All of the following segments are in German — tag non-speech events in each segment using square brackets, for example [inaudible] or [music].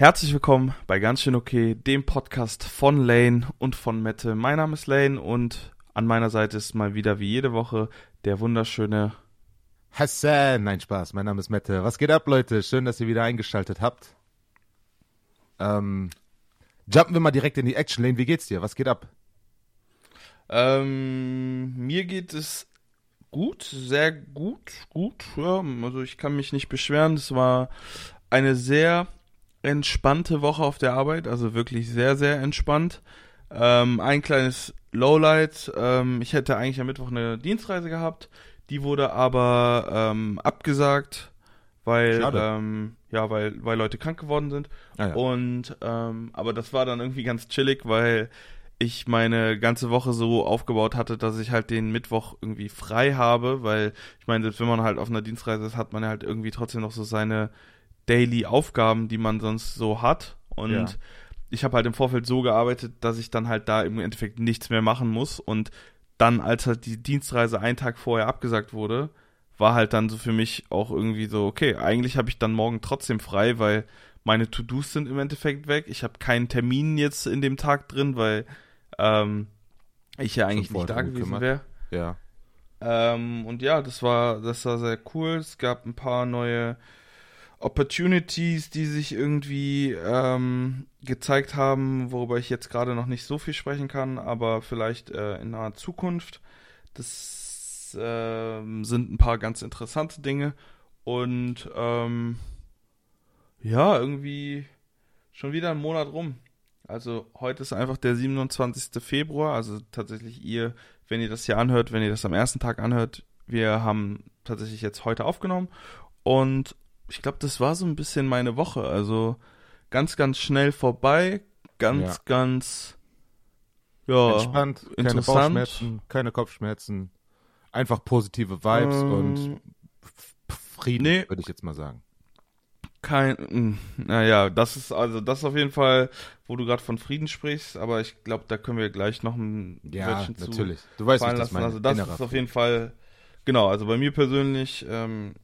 Herzlich willkommen bei Ganz schön okay, dem Podcast von Lane und von Mette. Mein Name ist Lane und an meiner Seite ist mal wieder wie jede Woche der wunderschöne Hassan. Nein, Spaß. Mein Name ist Mette. Was geht ab, Leute? Schön, dass ihr wieder eingeschaltet habt. Ähm, jumpen wir mal direkt in die Action Lane. Wie geht's dir? Was geht ab? Ähm, mir geht es gut, sehr gut, gut. Ja, also ich kann mich nicht beschweren. Es war eine sehr entspannte Woche auf der Arbeit, also wirklich sehr, sehr entspannt. Ähm, ein kleines Lowlight. Ähm, ich hätte eigentlich am Mittwoch eine Dienstreise gehabt. Die wurde aber ähm, abgesagt, weil ähm, ja, weil weil Leute krank geworden sind. Ah, ja. Und ähm, aber das war dann irgendwie ganz chillig, weil ich meine ganze Woche so aufgebaut hatte, dass ich halt den Mittwoch irgendwie frei habe, weil ich meine, selbst wenn man halt auf einer Dienstreise ist, hat man halt irgendwie trotzdem noch so seine Daily Aufgaben, die man sonst so hat. Und ja. ich habe halt im Vorfeld so gearbeitet, dass ich dann halt da im Endeffekt nichts mehr machen muss. Und dann, als halt die Dienstreise einen Tag vorher abgesagt wurde, war halt dann so für mich auch irgendwie so, okay, eigentlich habe ich dann morgen trotzdem frei, weil meine To-Dos sind im Endeffekt weg. Ich habe keinen Termin jetzt in dem Tag drin, weil ähm, ich ja eigentlich nicht da gewesen wäre. Ja. Ähm, und ja, das war, das war sehr cool. Es gab ein paar neue Opportunities, die sich irgendwie ähm, gezeigt haben, worüber ich jetzt gerade noch nicht so viel sprechen kann, aber vielleicht äh, in naher Zukunft. Das äh, sind ein paar ganz interessante Dinge und ähm, ja, irgendwie schon wieder ein Monat rum. Also heute ist einfach der 27. Februar, also tatsächlich ihr, wenn ihr das hier anhört, wenn ihr das am ersten Tag anhört, wir haben tatsächlich jetzt heute aufgenommen und ich glaube, das war so ein bisschen meine Woche. Also ganz, ganz schnell vorbei, ganz, ja. ganz ja, entspannt, keine Bauchschmerzen, keine Kopfschmerzen, einfach positive Vibes ähm, und Frieden, nee, würde ich jetzt mal sagen. Kein, hm, naja, das ist also das ist auf jeden Fall, wo du gerade von Frieden sprichst, aber ich glaube, da können wir gleich noch ein ja, Wörtchen natürlich. zu Du weißt, was das meine. Also das ist auf jeden Fall, genau, also bei mir persönlich ähm,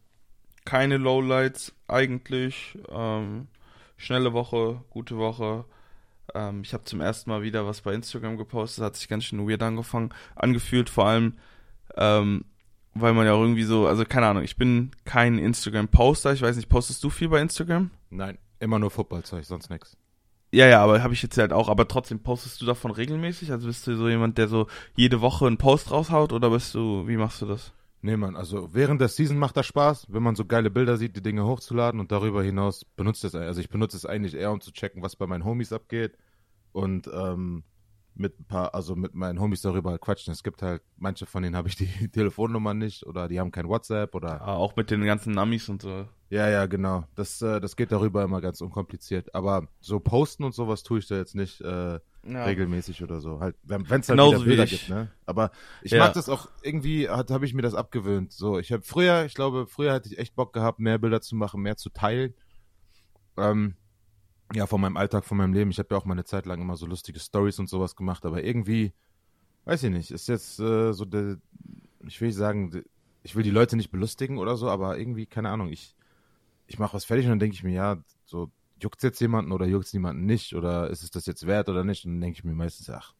keine Lowlights eigentlich. Ähm, schnelle Woche, gute Woche. Ähm, ich habe zum ersten Mal wieder was bei Instagram gepostet, hat sich ganz schön weird angefangen, angefühlt, vor allem, ähm, weil man ja auch irgendwie so, also keine Ahnung, ich bin kein Instagram-Poster, ich weiß nicht, postest du viel bei Instagram? Nein, immer nur Footballzeug, sonst nichts. Ja, ja, aber habe ich jetzt halt auch, aber trotzdem postest du davon regelmäßig? Also bist du so jemand, der so jede Woche einen Post raushaut oder bist du, wie machst du das? Nee, Mann, also während der Season macht das Spaß, wenn man so geile Bilder sieht, die Dinge hochzuladen und darüber hinaus benutzt es, also ich benutze es eigentlich eher, um zu checken, was bei meinen Homies abgeht und ähm, mit ein paar, also mit meinen Homies darüber halt quatschen. Es gibt halt, manche von denen habe ich die [laughs] Telefonnummer nicht oder die haben kein WhatsApp oder. Ah, auch mit den ganzen Namis und so. Ja, ja, genau. Das, äh, das geht darüber immer ganz unkompliziert. Aber so posten und sowas tue ich da jetzt nicht äh, ja. regelmäßig oder so. Halt, wenn es halt Genauso wieder Bilder gibt, ne? Aber ich ja. mag das auch, irgendwie habe ich mir das abgewöhnt. So, ich habe früher, ich glaube, früher hatte ich echt Bock gehabt, mehr Bilder zu machen, mehr zu teilen. Ähm, ja, von meinem Alltag, von meinem Leben. Ich habe ja auch mal eine Zeit lang immer so lustige Stories und sowas gemacht, aber irgendwie, weiß ich nicht, ist jetzt äh, so der, ich will nicht sagen, ich will die Leute nicht belustigen oder so, aber irgendwie, keine Ahnung, ich, ich mache was fertig und dann denke ich mir, ja, so, juckt jetzt jemanden oder juckt es jemanden nicht oder ist es das jetzt wert oder nicht? Und dann denke ich mir meistens, ach,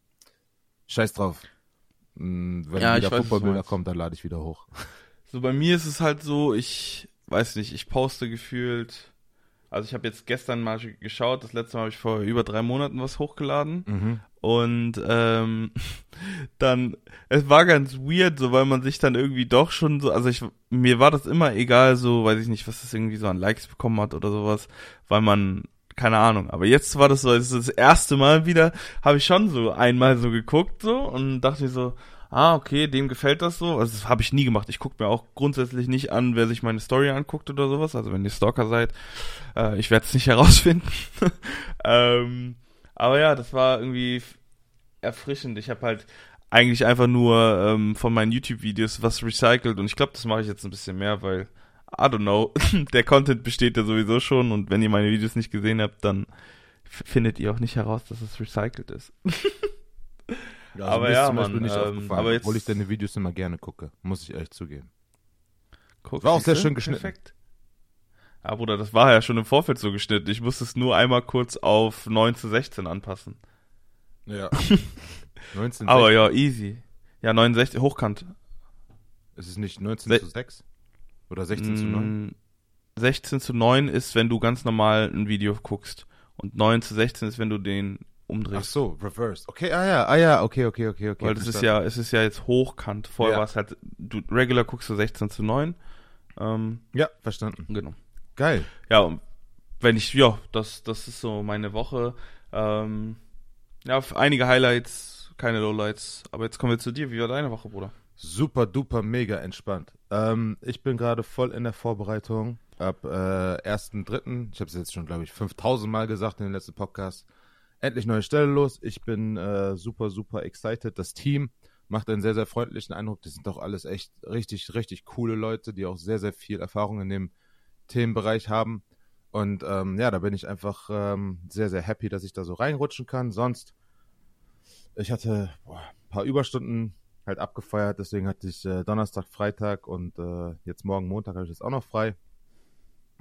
scheiß drauf. Hm, wenn ja, wieder Fußballbilder kommen, dann lade ich wieder hoch. [laughs] So, bei mir ist es halt so, ich weiß nicht, ich poste gefühlt also ich habe jetzt gestern mal geschaut, das letzte Mal habe ich vor über drei Monaten was hochgeladen. Mhm. Und ähm, [laughs] dann, es war ganz weird, so weil man sich dann irgendwie doch schon so, also ich, mir war das immer egal, so, weiß ich nicht, was das irgendwie so an Likes bekommen hat oder sowas, weil man, keine Ahnung, aber jetzt war das so, das, ist das erste Mal wieder, habe ich schon so einmal so geguckt so und dachte mir so, ah, okay, dem gefällt das so. Also das habe ich nie gemacht. Ich gucke mir auch grundsätzlich nicht an, wer sich meine Story anguckt oder sowas. Also wenn ihr Stalker seid, äh, ich werde es nicht [laughs] herausfinden. [laughs] ähm, aber ja, das war irgendwie erfrischend. Ich habe halt eigentlich einfach nur ähm, von meinen YouTube-Videos was recycelt und ich glaube, das mache ich jetzt ein bisschen mehr, weil I don't know, [laughs] der Content besteht ja sowieso schon und wenn ihr meine Videos nicht gesehen habt, dann findet ihr auch nicht heraus, dass es recycelt ist. [laughs] Ja, also aber ja, zum Beispiel nicht ähm, aber jetzt, obwohl ich deine Videos immer gerne gucke, muss ich ehrlich zugeben. Guck, war auch sehr schön geschnitten. Perfekt. Ja, Bruder, das war ja schon im Vorfeld so geschnitten. Ich musste es nur einmal kurz auf 9 zu 16 anpassen. Ja. [laughs] 19, Aber ja, easy. Ja, 69, hochkant. Ist es nicht 19 Se zu 6? Oder 16 zu 9? 16 zu 9 ist, wenn du ganz normal ein Video guckst. Und 9 zu 16 ist, wenn du den umdrehst. Ach so, reversed. Okay, ah ja, ah ja, okay, okay, okay, okay. Weil das ist ja, es ist ja jetzt hochkant. Vorher ja. war es halt, du regular guckst du 16 zu 9. Ähm, ja, verstanden. Genau. Geil. Ja, und wenn ich, ja, das, das ist so meine Woche. Ähm, ja, einige Highlights, keine Lowlights. Aber jetzt kommen wir zu dir. Wie war deine Woche, Bruder? Super duper mega entspannt. Ähm, ich bin gerade voll in der Vorbereitung. Ab äh, 1.3., ich habe es jetzt schon, glaube ich, 5000 Mal gesagt in den letzten Podcast. Endlich neue Stelle los. Ich bin äh, super, super excited. Das Team macht einen sehr, sehr freundlichen Eindruck. Die sind doch alles echt richtig, richtig coole Leute, die auch sehr, sehr viel Erfahrung in dem Themenbereich haben. Und ähm, ja, da bin ich einfach ähm, sehr, sehr happy, dass ich da so reinrutschen kann. Sonst, ich hatte boah, ein paar Überstunden halt abgefeiert, deswegen hatte ich äh, Donnerstag, Freitag und äh, jetzt morgen Montag habe ich jetzt auch noch frei,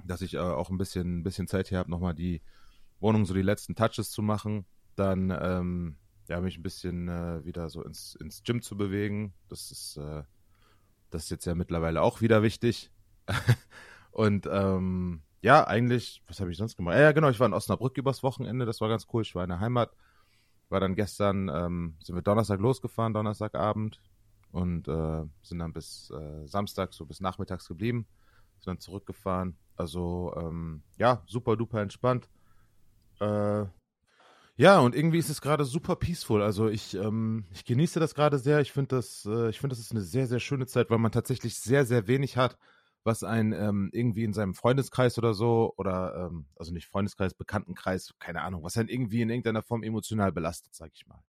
dass ich äh, auch ein bisschen, ein bisschen Zeit hier habe, nochmal die Wohnung so die letzten Touches zu machen. Dann ähm, ja, mich ein bisschen äh, wieder so ins, ins Gym zu bewegen. Das ist, äh, das ist jetzt ja mittlerweile auch wieder wichtig. [laughs] Und ähm, ja, eigentlich, was habe ich sonst gemacht? Ja, genau, ich war in Osnabrück übers Wochenende, das war ganz cool. Ich war in der Heimat. War dann gestern, ähm, sind wir Donnerstag losgefahren, Donnerstagabend. Und äh, sind dann bis äh, Samstag, so bis nachmittags geblieben. Sind dann zurückgefahren. Also, ähm, ja, super duper entspannt. Äh, ja, und irgendwie ist es gerade super peaceful. Also ich, ähm, ich genieße das gerade sehr. Ich finde das, äh, ich finde das ist eine sehr, sehr schöne Zeit, weil man tatsächlich sehr, sehr wenig hat was einen ähm, irgendwie in seinem Freundeskreis oder so, oder ähm, also nicht Freundeskreis, Bekanntenkreis, keine Ahnung, was einen irgendwie in irgendeiner Form emotional belastet, sag ich mal.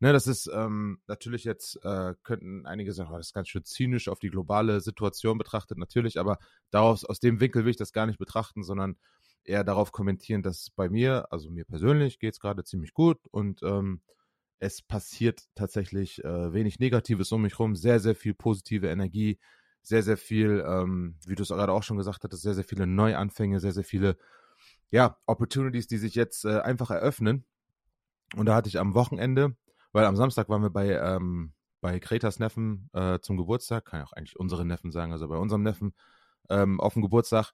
Ne, das ist ähm, natürlich jetzt, äh, könnten einige sagen, oh, das ist ganz schön zynisch auf die globale Situation betrachtet, natürlich, aber daraus, aus dem Winkel will ich das gar nicht betrachten, sondern eher darauf kommentieren, dass bei mir, also mir persönlich, geht es gerade ziemlich gut und ähm, es passiert tatsächlich äh, wenig Negatives um mich rum, sehr, sehr viel positive Energie, sehr, sehr viel, ähm, wie du es gerade auch schon gesagt hattest, sehr, sehr viele Neuanfänge, sehr, sehr viele, ja, Opportunities, die sich jetzt äh, einfach eröffnen. Und da hatte ich am Wochenende, weil am Samstag waren wir bei, ähm, bei Kretas Neffen äh, zum Geburtstag, kann ja auch eigentlich unsere Neffen sagen, also bei unserem Neffen ähm, auf dem Geburtstag.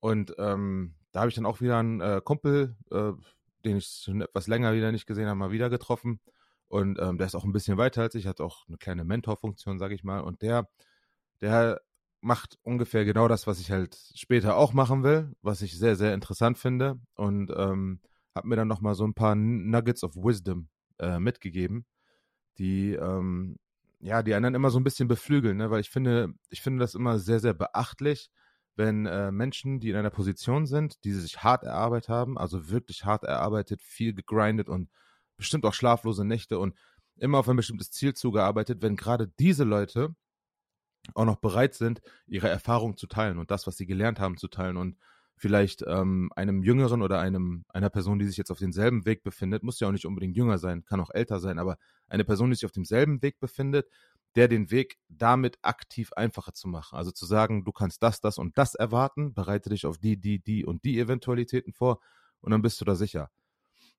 Und ähm, da habe ich dann auch wieder einen äh, Kumpel, äh, den ich schon etwas länger wieder nicht gesehen habe, mal wieder getroffen. Und ähm, der ist auch ein bisschen weiter als ich, hat auch eine kleine Mentorfunktion, sage ich mal. Und der der macht ungefähr genau das, was ich halt später auch machen will, was ich sehr, sehr interessant finde und ähm, habe mir dann nochmal so ein paar Nuggets of Wisdom äh, mitgegeben, die ähm, ja, die anderen immer so ein bisschen beflügeln, ne? weil ich finde, ich finde das immer sehr, sehr beachtlich, wenn äh, Menschen, die in einer Position sind, die sich hart erarbeitet haben, also wirklich hart erarbeitet, viel gegrindet und bestimmt auch schlaflose Nächte und immer auf ein bestimmtes Ziel zugearbeitet, wenn gerade diese Leute auch noch bereit sind, ihre Erfahrung zu teilen und das, was sie gelernt haben, zu teilen und vielleicht ähm, einem Jüngeren oder einem einer Person, die sich jetzt auf demselben Weg befindet, muss ja auch nicht unbedingt jünger sein, kann auch älter sein, aber eine Person, die sich auf demselben Weg befindet, der den Weg damit aktiv einfacher zu machen. Also zu sagen, du kannst das, das und das erwarten, bereite dich auf die, die, die und die Eventualitäten vor und dann bist du da sicher.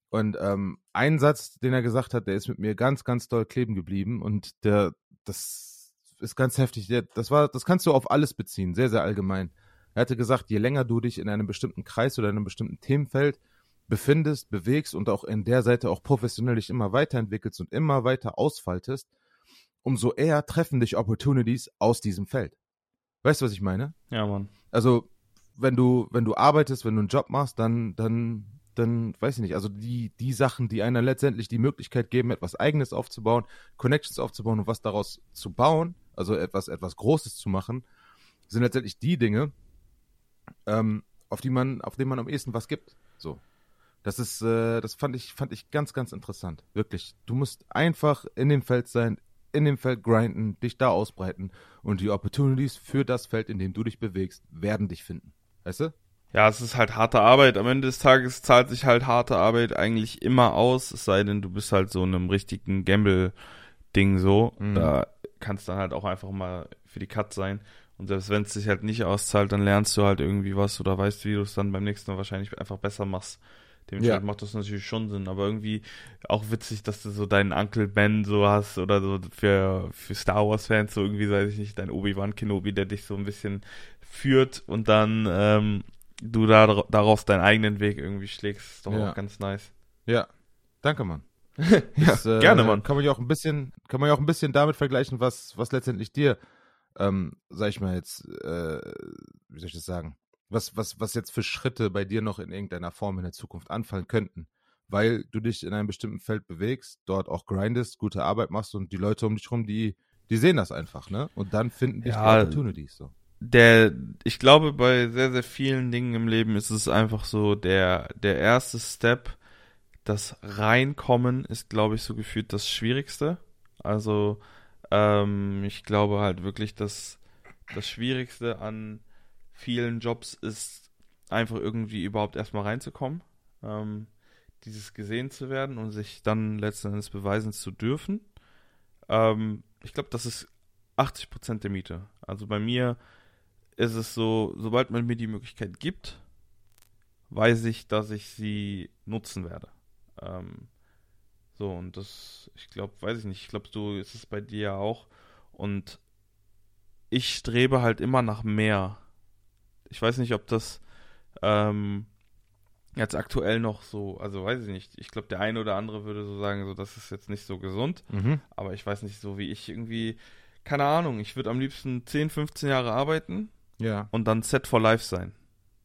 Und ähm, ein Satz, den er gesagt hat, der ist mit mir ganz, ganz doll kleben geblieben und der, das ist ganz heftig. Das war, das kannst du auf alles beziehen, sehr, sehr allgemein. Er hatte gesagt, je länger du dich in einem bestimmten Kreis oder in einem bestimmten Themenfeld befindest, bewegst und auch in der Seite auch professionell dich immer weiterentwickelst und immer weiter ausfaltest, umso eher treffen dich Opportunities aus diesem Feld. Weißt du, was ich meine? Ja, Mann. Also, wenn du, wenn du arbeitest, wenn du einen Job machst, dann, dann dann weiß ich nicht, also die, die Sachen, die einer letztendlich die Möglichkeit geben, etwas Eigenes aufzubauen, Connections aufzubauen und was daraus zu bauen, also etwas, etwas Großes zu machen, sind letztendlich die Dinge, ähm, auf die man, auf denen man am ehesten was gibt. So. Das ist, äh, das fand ich, fand ich ganz, ganz interessant. Wirklich. Du musst einfach in dem Feld sein, in dem Feld grinden, dich da ausbreiten und die Opportunities für das Feld, in dem du dich bewegst, werden dich finden. Weißt du? Ja, es ist halt harte Arbeit. Am Ende des Tages zahlt sich halt harte Arbeit eigentlich immer aus, es sei denn, du bist halt so in einem richtigen Gamble-Ding so. Mhm. Da kannst dann halt auch einfach mal für die Cut sein. Und selbst wenn es sich halt nicht auszahlt, dann lernst du halt irgendwie was oder weißt, wie du es dann beim nächsten Mal wahrscheinlich einfach besser machst. Dementsprechend ja. macht das natürlich schon Sinn, aber irgendwie auch witzig, dass du so deinen Uncle Ben so hast oder so für, für Star Wars Fans so irgendwie, weiß ich nicht, dein Obi-Wan Kenobi, der dich so ein bisschen führt und dann ähm, du da, daraus deinen eigenen Weg irgendwie schlägst. Ist doch ja. auch ganz nice. Ja, danke, Mann. [laughs] das, ja, äh, gerne, Mann. Kann man ja auch ein bisschen, kann man ja auch ein bisschen damit vergleichen, was, was letztendlich dir, ähm, sag ich mal jetzt, äh, wie soll ich das sagen, was, was, was jetzt für Schritte bei dir noch in irgendeiner Form in der Zukunft anfallen könnten. Weil du dich in einem bestimmten Feld bewegst, dort auch grindest, gute Arbeit machst und die Leute um dich rum, die, die sehen das einfach, ne? Und dann finden dich ja, die Opportunities so. Der, ich glaube, bei sehr, sehr vielen Dingen im Leben ist es einfach so, der, der erste Step, das Reinkommen ist, glaube ich, so gefühlt das Schwierigste. Also, ähm, ich glaube halt wirklich, dass das Schwierigste an vielen Jobs ist einfach irgendwie überhaupt erstmal reinzukommen, ähm, dieses gesehen zu werden und sich dann letzten Endes beweisen zu dürfen. Ähm, ich glaube, das ist 80 Prozent der Miete. Also bei mir ist es so, sobald man mir die Möglichkeit gibt, weiß ich, dass ich sie nutzen werde. Ähm, so, und das, ich glaube, weiß ich nicht, ich glaube, so ist es bei dir ja auch. Und ich strebe halt immer nach mehr. Ich weiß nicht, ob das ähm, jetzt aktuell noch so, also weiß ich nicht. Ich glaube, der eine oder andere würde so sagen, so das ist jetzt nicht so gesund. Mhm. Aber ich weiß nicht, so wie ich irgendwie, keine Ahnung, ich würde am liebsten 10, 15 Jahre arbeiten ja. und dann set for life sein.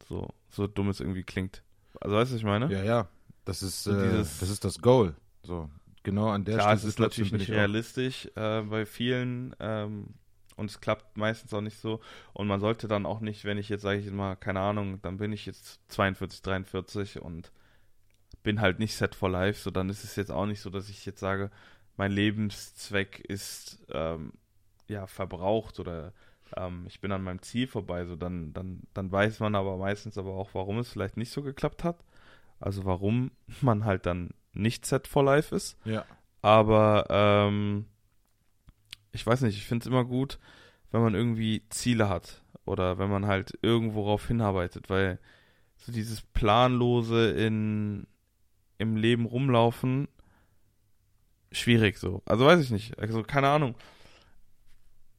So, so dumm es irgendwie klingt. Also weißt du, was ich meine? Ja, ja. Das ist, äh, das ist das Goal. So, genau an der Klar, Stelle. es ist natürlich nicht realistisch äh, bei vielen. Ähm, und es klappt meistens auch nicht so. Und man sollte dann auch nicht, wenn ich jetzt sage ich mal, keine Ahnung, dann bin ich jetzt 42, 43 und bin halt nicht set for life, so dann ist es jetzt auch nicht so, dass ich jetzt sage, mein Lebenszweck ist ähm, ja verbraucht oder ähm, ich bin an meinem Ziel vorbei, so dann, dann, dann weiß man aber meistens aber auch, warum es vielleicht nicht so geklappt hat. Also warum [laughs] man halt dann nicht set for life ist. Ja. Aber ähm, ich weiß nicht, ich finde es immer gut, wenn man irgendwie Ziele hat oder wenn man halt irgendwo darauf hinarbeitet, weil so dieses planlose in im Leben rumlaufen schwierig so. Also weiß ich nicht, also keine Ahnung.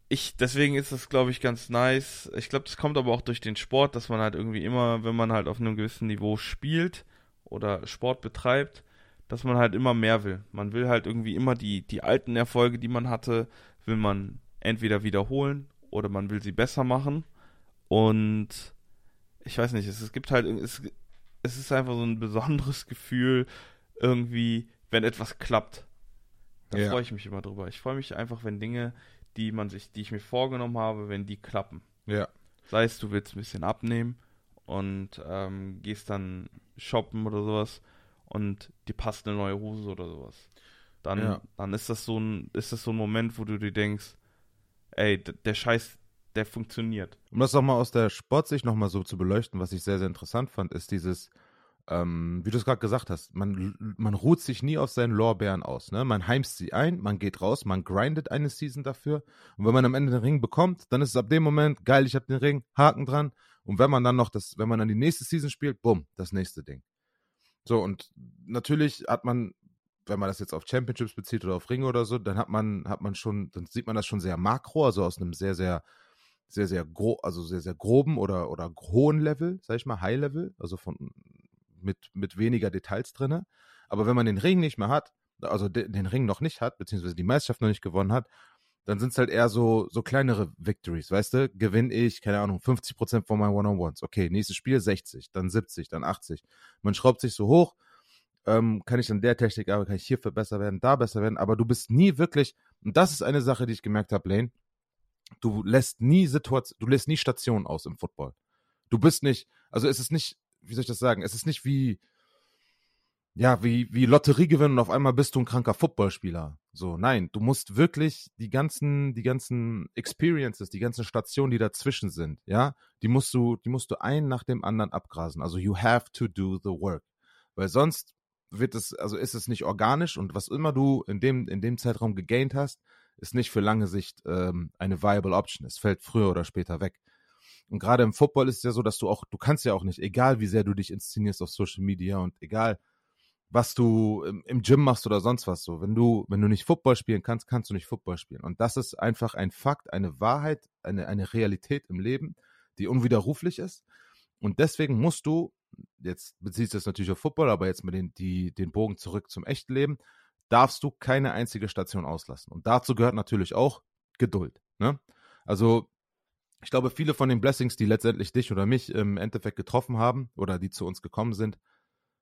Ich deswegen ist das glaube ich ganz nice. Ich glaube, das kommt aber auch durch den Sport, dass man halt irgendwie immer, wenn man halt auf einem gewissen Niveau spielt oder Sport betreibt, dass man halt immer mehr will. Man will halt irgendwie immer die die alten Erfolge, die man hatte, will man entweder wiederholen oder man will sie besser machen. Und ich weiß nicht, es, es gibt halt, es, es ist einfach so ein besonderes [laughs] Gefühl, irgendwie, wenn etwas klappt. Da ja. freue ich mich immer drüber. Ich freue mich einfach, wenn Dinge, die man sich, die ich mir vorgenommen habe, wenn die klappen. Ja. Sei es, du willst ein bisschen abnehmen und ähm, gehst dann shoppen oder sowas und dir passt eine neue Hose oder sowas dann, ja. dann ist das so ein, ist das so ein Moment, wo du dir denkst, ey, der Scheiß, der funktioniert. Um das auch mal aus der Sportsicht nochmal so zu beleuchten, was ich sehr, sehr interessant fand, ist dieses, ähm, wie du es gerade gesagt hast, man, man ruht sich nie auf seinen Lorbeeren aus. Ne? Man heimst sie ein, man geht raus, man grindet eine Season dafür. Und wenn man am Ende den Ring bekommt, dann ist es ab dem Moment, geil, ich habe den Ring, Haken dran. Und wenn man dann noch das, wenn man dann die nächste Season spielt, bumm, das nächste Ding. So, und natürlich hat man wenn man das jetzt auf Championships bezieht oder auf Ringe oder so, dann hat man, hat man schon, dann sieht man das schon sehr makro, also aus einem sehr, sehr, sehr, sehr grob, also sehr, sehr groben oder, oder hohen Level, sag ich mal, High Level, also von, mit, mit weniger Details drin. Aber wenn man den Ring nicht mehr hat, also de, den Ring noch nicht hat, beziehungsweise die Meisterschaft noch nicht gewonnen hat, dann sind es halt eher so, so kleinere Victories, weißt du? Gewinne ich, keine Ahnung, 50% von meinen One-on-Ones. Okay, nächstes Spiel 60, dann 70, dann 80. Man schraubt sich so hoch ähm, kann ich an der Technik arbeiten, kann ich hierfür besser werden, da besser werden, aber du bist nie wirklich, und das ist eine Sache, die ich gemerkt habe, Lane, du lässt nie Situation, du lässt nie Stationen aus im Football. Du bist nicht, also es ist nicht, wie soll ich das sagen, es ist nicht wie, ja, wie, wie Lotterie gewinnen und auf einmal bist du ein kranker Footballspieler. So, nein, du musst wirklich die ganzen, die ganzen Experiences, die ganzen Stationen, die dazwischen sind, ja, die musst du, die musst du einen nach dem anderen abgrasen. Also you have to do the work. Weil sonst wird es, also ist es nicht organisch und was immer du in dem, in dem Zeitraum gegaint hast, ist nicht für lange Sicht ähm, eine viable Option. Es fällt früher oder später weg. Und gerade im Football ist es ja so, dass du auch, du kannst ja auch nicht, egal wie sehr du dich inszenierst auf Social Media und egal was du im, Gym machst oder sonst was so, wenn du, wenn du nicht Football spielen kannst, kannst du nicht Football spielen. Und das ist einfach ein Fakt, eine Wahrheit, eine, eine Realität im Leben, die unwiderruflich ist. Und deswegen musst du, jetzt beziehst du es natürlich auf Football, aber jetzt mit den, die, den Bogen zurück zum echten Leben, darfst du keine einzige Station auslassen. Und dazu gehört natürlich auch Geduld. Ne? Also ich glaube, viele von den Blessings, die letztendlich dich oder mich im Endeffekt getroffen haben oder die zu uns gekommen sind,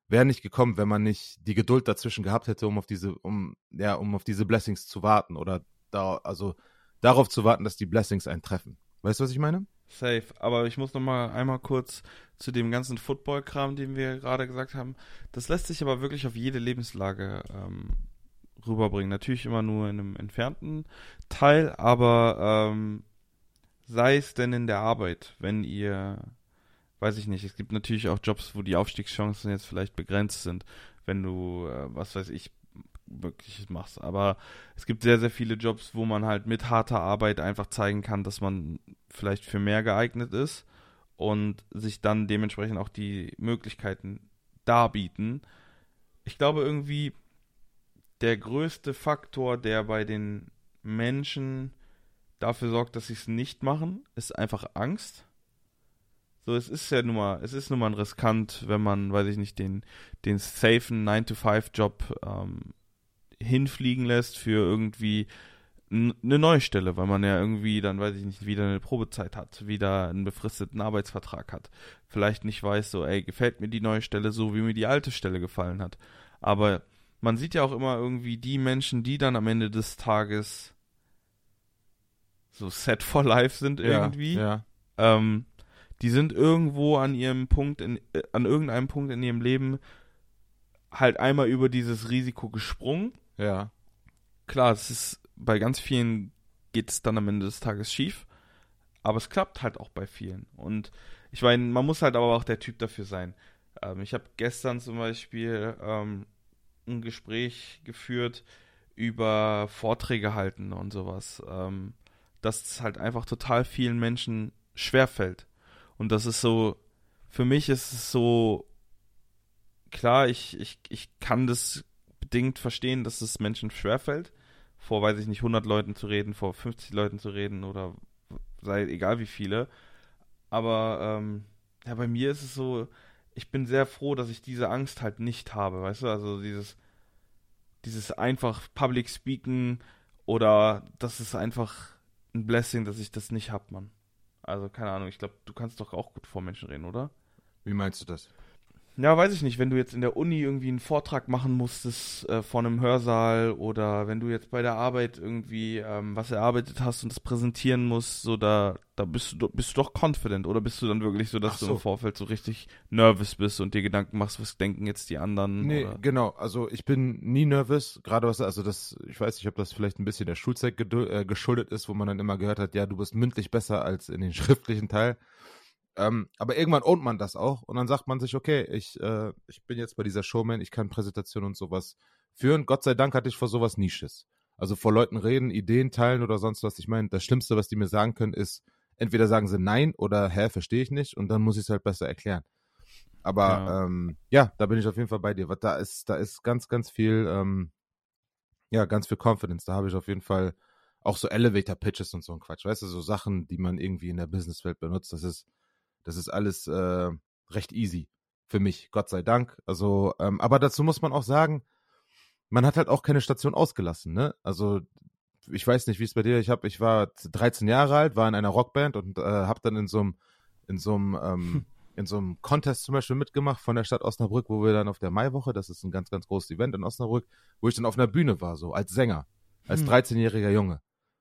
wären nicht gekommen, wenn man nicht die Geduld dazwischen gehabt hätte, um auf diese, um, ja, um auf diese Blessings zu warten oder da, also darauf zu warten, dass die Blessings eintreffen. Weißt du, was ich meine? Safe. Aber ich muss noch mal einmal kurz zu dem ganzen Football-Kram, den wir gerade gesagt haben. Das lässt sich aber wirklich auf jede Lebenslage ähm, rüberbringen. Natürlich immer nur in einem entfernten Teil, aber ähm, sei es denn in der Arbeit, wenn ihr, weiß ich nicht, es gibt natürlich auch Jobs, wo die Aufstiegschancen jetzt vielleicht begrenzt sind, wenn du, äh, was weiß ich, wirklich machst. Aber es gibt sehr, sehr viele Jobs, wo man halt mit harter Arbeit einfach zeigen kann, dass man vielleicht für mehr geeignet ist und sich dann dementsprechend auch die Möglichkeiten darbieten. Ich glaube irgendwie, der größte Faktor, der bei den Menschen dafür sorgt, dass sie es nicht machen, ist einfach Angst. So, es ist ja nun mal, es ist nun mal riskant, wenn man, weiß ich nicht, den, den safen 9-to-5-Job ähm, hinfliegen lässt für irgendwie eine neue Stelle, weil man ja irgendwie dann, weiß ich nicht, wieder eine Probezeit hat, wieder einen befristeten Arbeitsvertrag hat. Vielleicht nicht weiß, so, ey, gefällt mir die neue Stelle so, wie mir die alte Stelle gefallen hat. Aber man sieht ja auch immer irgendwie die Menschen, die dann am Ende des Tages so set for life sind irgendwie. Ja, ja. Ähm, die sind irgendwo an ihrem Punkt, in, äh, an irgendeinem Punkt in ihrem Leben halt einmal über dieses Risiko gesprungen. Ja. Klar, es ist bei ganz vielen geht es dann am Ende des Tages schief, aber es klappt halt auch bei vielen. Und ich meine, man muss halt aber auch der Typ dafür sein. Ähm, ich habe gestern zum Beispiel ähm, ein Gespräch geführt über Vorträge halten und sowas. Ähm, dass es halt einfach total vielen Menschen schwerfällt. Und das ist so, für mich ist es so, klar, ich, ich, ich kann das bedingt verstehen, dass es Menschen schwerfällt, vor, weiß ich nicht, 100 Leuten zu reden, vor 50 Leuten zu reden oder sei egal wie viele. Aber ähm, ja, bei mir ist es so, ich bin sehr froh, dass ich diese Angst halt nicht habe, weißt du, also dieses, dieses einfach Public Speaking oder das ist einfach ein Blessing, dass ich das nicht hab, Mann. Also, keine Ahnung, ich glaube, du kannst doch auch gut vor Menschen reden, oder? Wie meinst du das? Ja, weiß ich nicht, wenn du jetzt in der Uni irgendwie einen Vortrag machen musstest äh, vor einem Hörsaal oder wenn du jetzt bei der Arbeit irgendwie ähm, was erarbeitet hast und das präsentieren musst, so da, da bist du bist du doch confident oder bist du dann wirklich so, dass so. du im Vorfeld so richtig nervös bist und dir Gedanken machst, was denken jetzt die anderen? Nee, oder? genau, also ich bin nie nervös, gerade was, also das, ich weiß nicht, ob das vielleicht ein bisschen der Schulzeit äh, geschuldet ist, wo man dann immer gehört hat, ja, du bist mündlich besser als in den [laughs] schriftlichen Teil. Ähm, aber irgendwann ownt man das auch und dann sagt man sich, okay, ich, äh, ich bin jetzt bei dieser Showman, ich kann Präsentationen und sowas führen. Gott sei Dank hatte ich vor sowas Nisches. Also vor Leuten reden, Ideen teilen oder sonst was. Ich meine, das Schlimmste, was die mir sagen können, ist, entweder sagen sie nein oder hä, verstehe ich nicht und dann muss ich es halt besser erklären. Aber ja. Ähm, ja, da bin ich auf jeden Fall bei dir. Da ist, da ist ganz, ganz viel, ähm, ja, ganz viel Confidence. Da habe ich auf jeden Fall auch so Elevator Pitches und so ein Quatsch. Weißt du, so Sachen, die man irgendwie in der Businesswelt benutzt. Das ist, das ist alles äh, recht easy für mich, Gott sei Dank. Also, ähm, aber dazu muss man auch sagen, man hat halt auch keine Station ausgelassen, ne? Also ich weiß nicht, wie es bei dir. Ich habe, ich war 13 Jahre alt, war in einer Rockband und äh, habe dann in so einem, in so einem, ähm, in so einem Contest zum Beispiel mitgemacht von der Stadt Osnabrück, wo wir dann auf der Maiwoche, das ist ein ganz, ganz großes Event in Osnabrück, wo ich dann auf einer Bühne war, so als Sänger, als hm. 13-jähriger Junge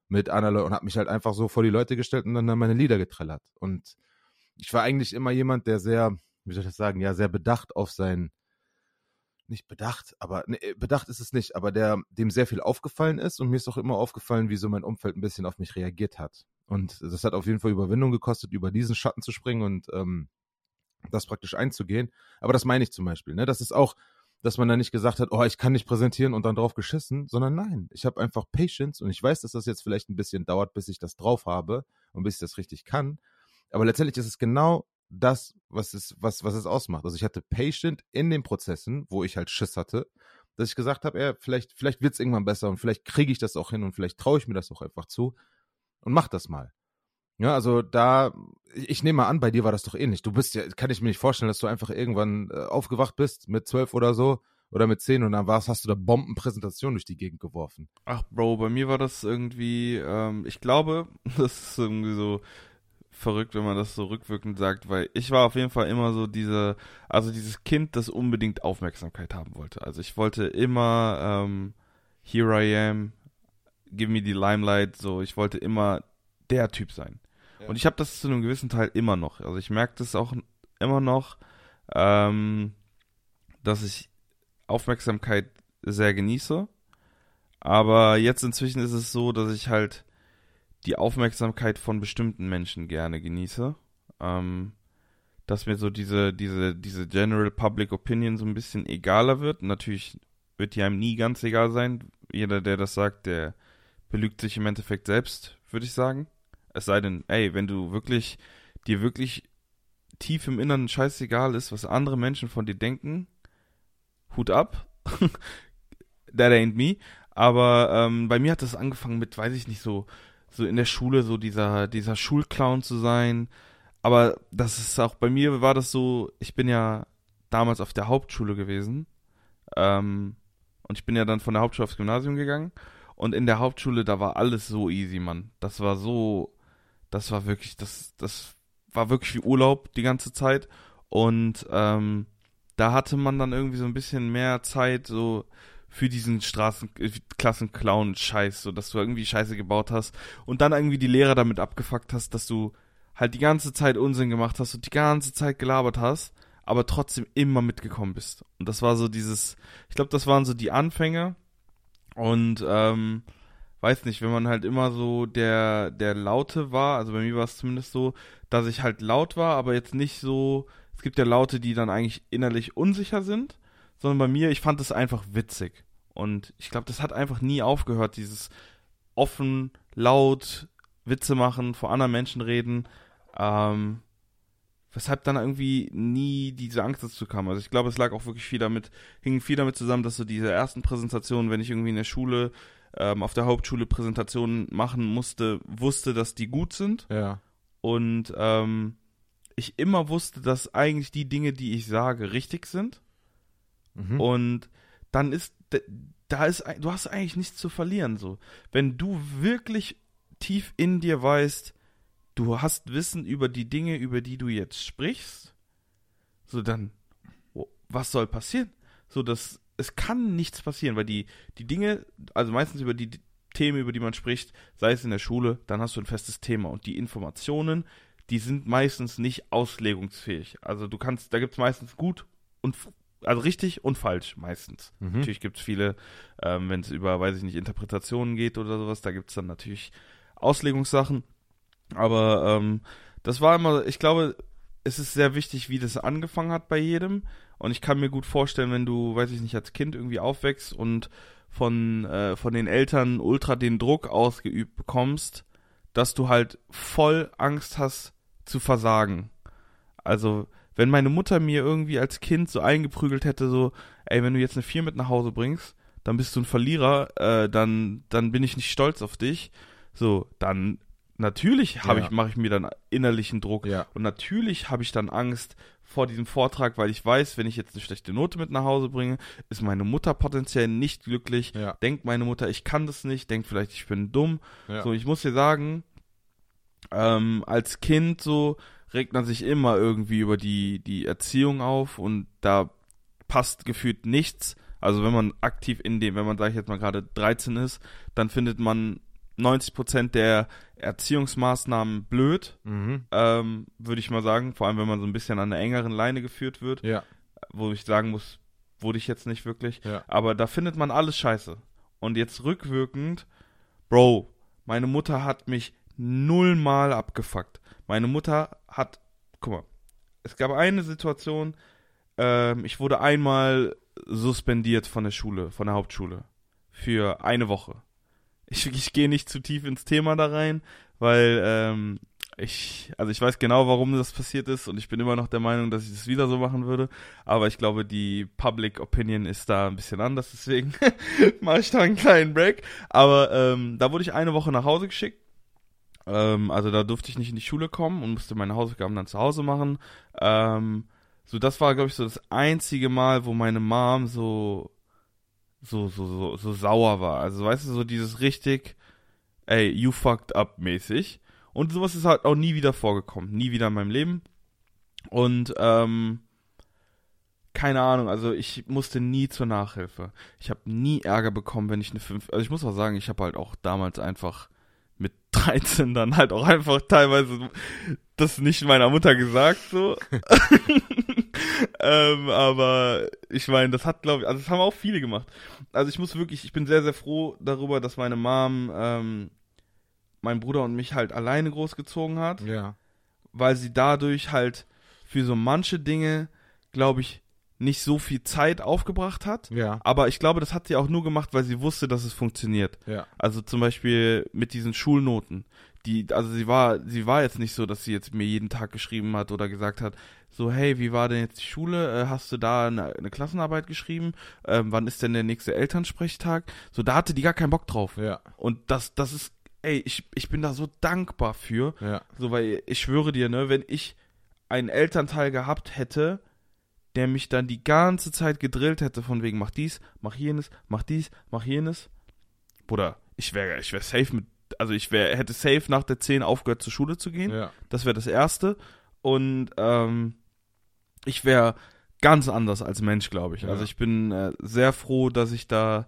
mit Anna und habe mich halt einfach so vor die Leute gestellt und dann meine Lieder getrellert und ich war eigentlich immer jemand, der sehr, wie soll ich das sagen, ja, sehr bedacht auf sein, nicht bedacht, aber ne, bedacht ist es nicht, aber der, dem sehr viel aufgefallen ist und mir ist auch immer aufgefallen, wie so mein Umfeld ein bisschen auf mich reagiert hat. Und das hat auf jeden Fall Überwindung gekostet, über diesen Schatten zu springen und ähm, das praktisch einzugehen. Aber das meine ich zum Beispiel, ne? Das ist auch, dass man da nicht gesagt hat, oh, ich kann nicht präsentieren und dann drauf geschissen, sondern nein, ich habe einfach Patience und ich weiß, dass das jetzt vielleicht ein bisschen dauert, bis ich das drauf habe und bis ich das richtig kann. Aber letztendlich ist es genau das, was es, was, was es ausmacht. Also ich hatte Patient in den Prozessen, wo ich halt Schiss hatte, dass ich gesagt habe, vielleicht, vielleicht wird es irgendwann besser und vielleicht kriege ich das auch hin und vielleicht traue ich mir das auch einfach zu und mach das mal. Ja, also da, ich nehme mal an, bei dir war das doch ähnlich. Du bist ja, kann ich mir nicht vorstellen, dass du einfach irgendwann äh, aufgewacht bist mit zwölf oder so oder mit zehn und dann warst, hast du da Bombenpräsentation durch die Gegend geworfen. Ach, Bro, bei mir war das irgendwie, ähm, ich glaube, [laughs] das ist irgendwie so verrückt, wenn man das so rückwirkend sagt, weil ich war auf jeden Fall immer so diese, also dieses Kind, das unbedingt Aufmerksamkeit haben wollte. Also ich wollte immer, ähm, here I am, give me the limelight, so, ich wollte immer der Typ sein. Und ich habe das zu einem gewissen Teil immer noch. Also ich merke das auch immer noch, ähm, dass ich Aufmerksamkeit sehr genieße. Aber jetzt inzwischen ist es so, dass ich halt die Aufmerksamkeit von bestimmten Menschen gerne genieße. Ähm, dass mir so diese, diese, diese General Public Opinion so ein bisschen egaler wird. Natürlich wird die einem nie ganz egal sein. Jeder, der das sagt, der belügt sich im Endeffekt selbst, würde ich sagen. Es sei denn, ey, wenn du wirklich, dir wirklich tief im Inneren scheißegal ist, was andere Menschen von dir denken, Hut ab. [laughs] That ain't me. Aber ähm, bei mir hat das angefangen mit, weiß ich nicht, so, so in der Schule, so dieser, dieser Schulclown zu sein. Aber das ist auch, bei mir war das so, ich bin ja damals auf der Hauptschule gewesen. Ähm, und ich bin ja dann von der Hauptschule aufs Gymnasium gegangen. Und in der Hauptschule, da war alles so easy, Mann. Das war so, das war wirklich, das, das war wirklich wie Urlaub die ganze Zeit. Und ähm, da hatte man dann irgendwie so ein bisschen mehr Zeit, so für diesen Straßenklassen-Clown-Scheiß, so dass du irgendwie Scheiße gebaut hast und dann irgendwie die Lehrer damit abgefuckt hast, dass du halt die ganze Zeit Unsinn gemacht hast und die ganze Zeit gelabert hast, aber trotzdem immer mitgekommen bist. Und das war so dieses, ich glaube, das waren so die Anfänge und ähm, weiß nicht, wenn man halt immer so der, der Laute war, also bei mir war es zumindest so, dass ich halt laut war, aber jetzt nicht so, es gibt ja Laute, die dann eigentlich innerlich unsicher sind, sondern bei mir, ich fand es einfach witzig. Und ich glaube, das hat einfach nie aufgehört, dieses offen, laut, Witze machen, vor anderen Menschen reden, ähm, weshalb dann irgendwie nie diese Angst dazu kam. Also ich glaube, es lag auch wirklich viel damit, hing viel damit zusammen, dass so diese ersten Präsentationen, wenn ich irgendwie in der Schule ähm, auf der Hauptschule Präsentationen machen musste, wusste, dass die gut sind. Ja. Und ähm, ich immer wusste, dass eigentlich die Dinge, die ich sage, richtig sind. Mhm. Und dann ist da ist du hast eigentlich nichts zu verlieren so. Wenn du wirklich tief in dir weißt, du hast Wissen über die Dinge, über die du jetzt sprichst, so dann was soll passieren? So dass es kann nichts passieren, weil die, die Dinge, also meistens über die Themen, über die man spricht, sei es in der Schule, dann hast du ein festes Thema und die Informationen, die sind meistens nicht auslegungsfähig. Also du kannst, da gibt es meistens gut und also richtig und falsch meistens. Mhm. Natürlich gibt es viele, ähm, wenn es über, weiß ich nicht, Interpretationen geht oder sowas, da gibt es dann natürlich Auslegungssachen. Aber ähm, das war immer, ich glaube, es ist sehr wichtig, wie das angefangen hat bei jedem. Und ich kann mir gut vorstellen, wenn du, weiß ich nicht, als Kind irgendwie aufwächst und von, äh, von den Eltern ultra den Druck ausgeübt bekommst, dass du halt voll Angst hast zu versagen. Also, wenn meine Mutter mir irgendwie als Kind so eingeprügelt hätte, so, ey, wenn du jetzt eine 4 mit nach Hause bringst, dann bist du ein Verlierer, äh, dann, dann bin ich nicht stolz auf dich. So, dann Natürlich habe ja. ich, mache ich mir dann innerlichen Druck ja. und natürlich habe ich dann Angst vor diesem Vortrag, weil ich weiß, wenn ich jetzt eine schlechte Note mit nach Hause bringe, ist meine Mutter potenziell nicht glücklich. Ja. Denkt meine Mutter, ich kann das nicht, denkt vielleicht, ich bin dumm. So, ich muss dir sagen, ähm, als Kind so regt man sich immer irgendwie über die, die Erziehung auf und da passt gefühlt nichts. Also wenn man aktiv in dem, wenn man, sag ich jetzt mal gerade 13 ist, dann findet man 90% der Erziehungsmaßnahmen blöd, mhm. ähm, würde ich mal sagen. Vor allem, wenn man so ein bisschen an einer engeren Leine geführt wird. Ja. Wo ich sagen muss, wurde ich jetzt nicht wirklich. Ja. Aber da findet man alles scheiße. Und jetzt rückwirkend, Bro, meine Mutter hat mich nullmal abgefuckt. Meine Mutter hat, guck mal, es gab eine Situation, ähm, ich wurde einmal suspendiert von der Schule, von der Hauptschule. Für eine Woche. Ich, ich gehe nicht zu tief ins Thema da rein, weil ähm, ich, also ich weiß genau, warum das passiert ist und ich bin immer noch der Meinung, dass ich das wieder so machen würde. Aber ich glaube, die Public Opinion ist da ein bisschen anders, deswegen [laughs] mache ich da einen kleinen Break. Aber ähm, da wurde ich eine Woche nach Hause geschickt. Ähm, also da durfte ich nicht in die Schule kommen und musste meine Hausaufgaben dann zu Hause machen. Ähm, so, das war, glaube ich, so das einzige Mal, wo meine Mom so, so, so, so, so sauer war. Also, weißt du, so dieses richtig, ey, you fucked up mäßig. Und sowas ist halt auch nie wieder vorgekommen. Nie wieder in meinem Leben. Und, ähm, keine Ahnung, also ich musste nie zur Nachhilfe. Ich habe nie Ärger bekommen, wenn ich eine 5. Also ich muss auch sagen, ich habe halt auch damals einfach mit 13 dann halt auch einfach teilweise das nicht meiner Mutter gesagt, so. [laughs] ähm, aber ich meine, das hat, glaube ich, also das haben auch viele gemacht. Also ich muss wirklich, ich bin sehr, sehr froh darüber, dass meine Mom ähm, mein Bruder und mich halt alleine großgezogen hat. Ja. Weil sie dadurch halt für so manche Dinge, glaube ich, nicht so viel Zeit aufgebracht hat. Ja. Aber ich glaube, das hat sie auch nur gemacht, weil sie wusste, dass es funktioniert. Ja. Also zum Beispiel mit diesen Schulnoten. Die, also sie war, sie war jetzt nicht so, dass sie jetzt mir jeden Tag geschrieben hat oder gesagt hat, so, hey, wie war denn jetzt die Schule? Äh, hast du da eine, eine Klassenarbeit geschrieben? Ähm, wann ist denn der nächste Elternsprechtag? So, da hatte die gar keinen Bock drauf. Ja. Und das, das ist ey, ich, ich bin da so dankbar für. Ja. So, weil ich schwöre dir, ne, wenn ich einen Elternteil gehabt hätte, der mich dann die ganze Zeit gedrillt hätte, von wegen, mach dies, mach jenes, mach dies, mach jenes. Bruder, ich wäre ich wär safe mit, also ich wär, hätte safe nach der 10 aufgehört zur Schule zu gehen. Ja. Das wäre das Erste. Und ähm, ich wäre ganz anders als Mensch, glaube ich. Ja. Also ich bin äh, sehr froh, dass ich da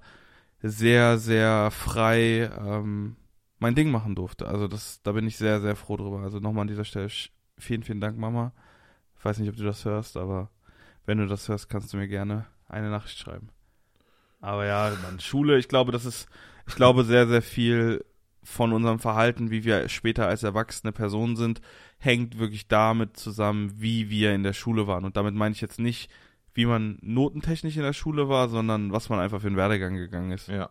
sehr, sehr frei ähm, mein Ding machen durfte. Also das, da bin ich sehr, sehr froh drüber. Also nochmal an dieser Stelle vielen, vielen Dank, Mama. Ich weiß nicht, ob du das hörst, aber wenn du das hörst, kannst du mir gerne eine Nachricht schreiben. Aber ja, man, Schule, ich glaube, das ist, ich glaube, sehr, sehr viel von unserem Verhalten, wie wir später als erwachsene Personen sind, hängt wirklich damit zusammen, wie wir in der Schule waren. Und damit meine ich jetzt nicht, wie man notentechnisch in der Schule war, sondern was man einfach für einen Werdegang gegangen ist. Ja.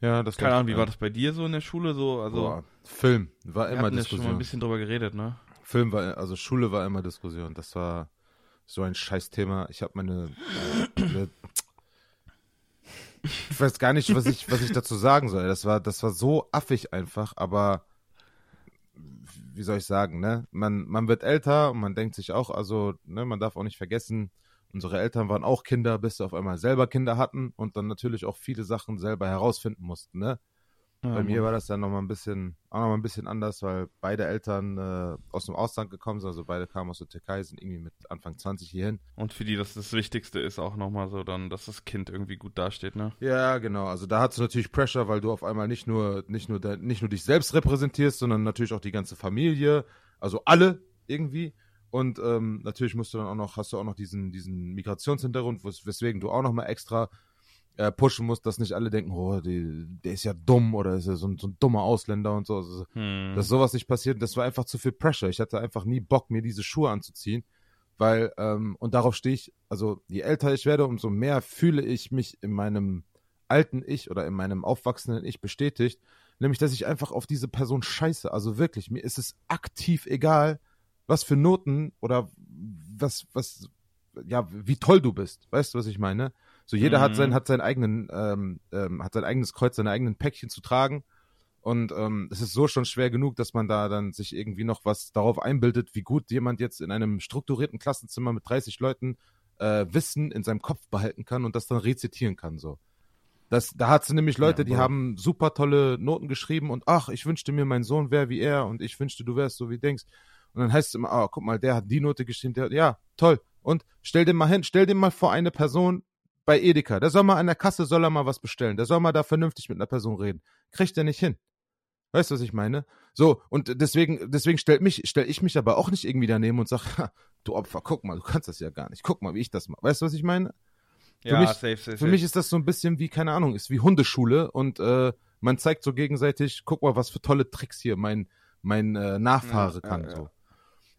Ja, das Keine Ahnung, wie war das bei dir so in der Schule so? Also Boah, Film war wir immer ja Diskussion. schon mal ein bisschen drüber geredet, ne? Film war, also Schule war immer Diskussion. Das war so ein Scheißthema. Ich habe meine, ich weiß gar nicht, was ich, was ich dazu sagen soll. Das war, das war so affig einfach, aber wie soll ich sagen, ne? Man, man wird älter und man denkt sich auch, also, ne, man darf auch nicht vergessen, unsere Eltern waren auch Kinder, bis sie auf einmal selber Kinder hatten und dann natürlich auch viele Sachen selber herausfinden mussten, ne? Ja, Bei mir war das dann nochmal ein bisschen, auch nochmal ein bisschen anders, weil beide Eltern äh, aus dem Ausland gekommen sind, also beide kamen aus der Türkei, sind irgendwie mit Anfang 20 hierhin. Und für die das das Wichtigste ist auch nochmal so dann, dass das Kind irgendwie gut dasteht, ne? Ja, genau. Also da hast du natürlich Pressure, weil du auf einmal nicht nur, nicht nur, de, nicht nur dich selbst repräsentierst, sondern natürlich auch die ganze Familie, also alle irgendwie. Und ähm, natürlich musst du dann auch noch, hast du auch noch diesen, diesen Migrationshintergrund, wes weswegen du auch noch mal extra äh, pushen musst, dass nicht alle denken, oh, die, der ist ja dumm oder ist ja so ein, so ein dummer Ausländer und so. Also, Hm. dass sowas nicht passiert, das war einfach zu viel Pressure. Ich hatte einfach nie Bock, mir diese Schuhe anzuziehen, weil, ähm, und darauf stehe ich, also je älter ich werde, umso mehr fühle ich mich in meinem alten Ich oder in meinem aufwachsenden Ich bestätigt, nämlich, dass ich einfach auf diese Person scheiße. Also wirklich, mir ist es aktiv egal, was für Noten oder was, was, ja, wie toll du bist. Weißt du, was ich meine? So jeder hat Mhm. sein, hat seinen eigenen, ähm, ähm, hat sein eigenes Kreuz, seine eigenen Päckchen zu tragen. Und ähm, es ist so schon schwer genug, dass man da dann sich irgendwie noch was darauf einbildet, wie gut jemand jetzt in einem strukturierten Klassenzimmer mit 30 Leuten äh, Wissen in seinem Kopf behalten kann und das dann rezitieren kann. So. Das, da hat sie nämlich Leute, Ja, die haben super tolle Noten geschrieben und ach, ich wünschte mir, mein Sohn wäre wie er und ich wünschte, du wärst so wie du denkst. Und dann heißt es immer, ah, guck mal, der hat die Note geschrieben, der, ja, toll. Und stell dir mal hin, stell dir mal vor eine Person bei Edeka, der soll mal an der Kasse, soll er mal was bestellen, der soll mal da vernünftig mit einer Person reden. Kriegt er nicht hin. Weißt du, was ich meine? So, und deswegen, deswegen stell mich, stell ich mich aber auch nicht irgendwie daneben und sag, [laughs] ha, du Opfer, guck mal, du kannst das ja gar nicht. Guck mal, wie ich das mache. Weißt du, was ich meine? für ja, mich- safe, safe, Für safe. mich ist das so ein bisschen wie, keine Ahnung, ist wie Hundeschule und äh, man zeigt so gegenseitig, guck mal, was für tolle Tricks hier mein, mein äh, Nachfahre Ja, kann. ja. So.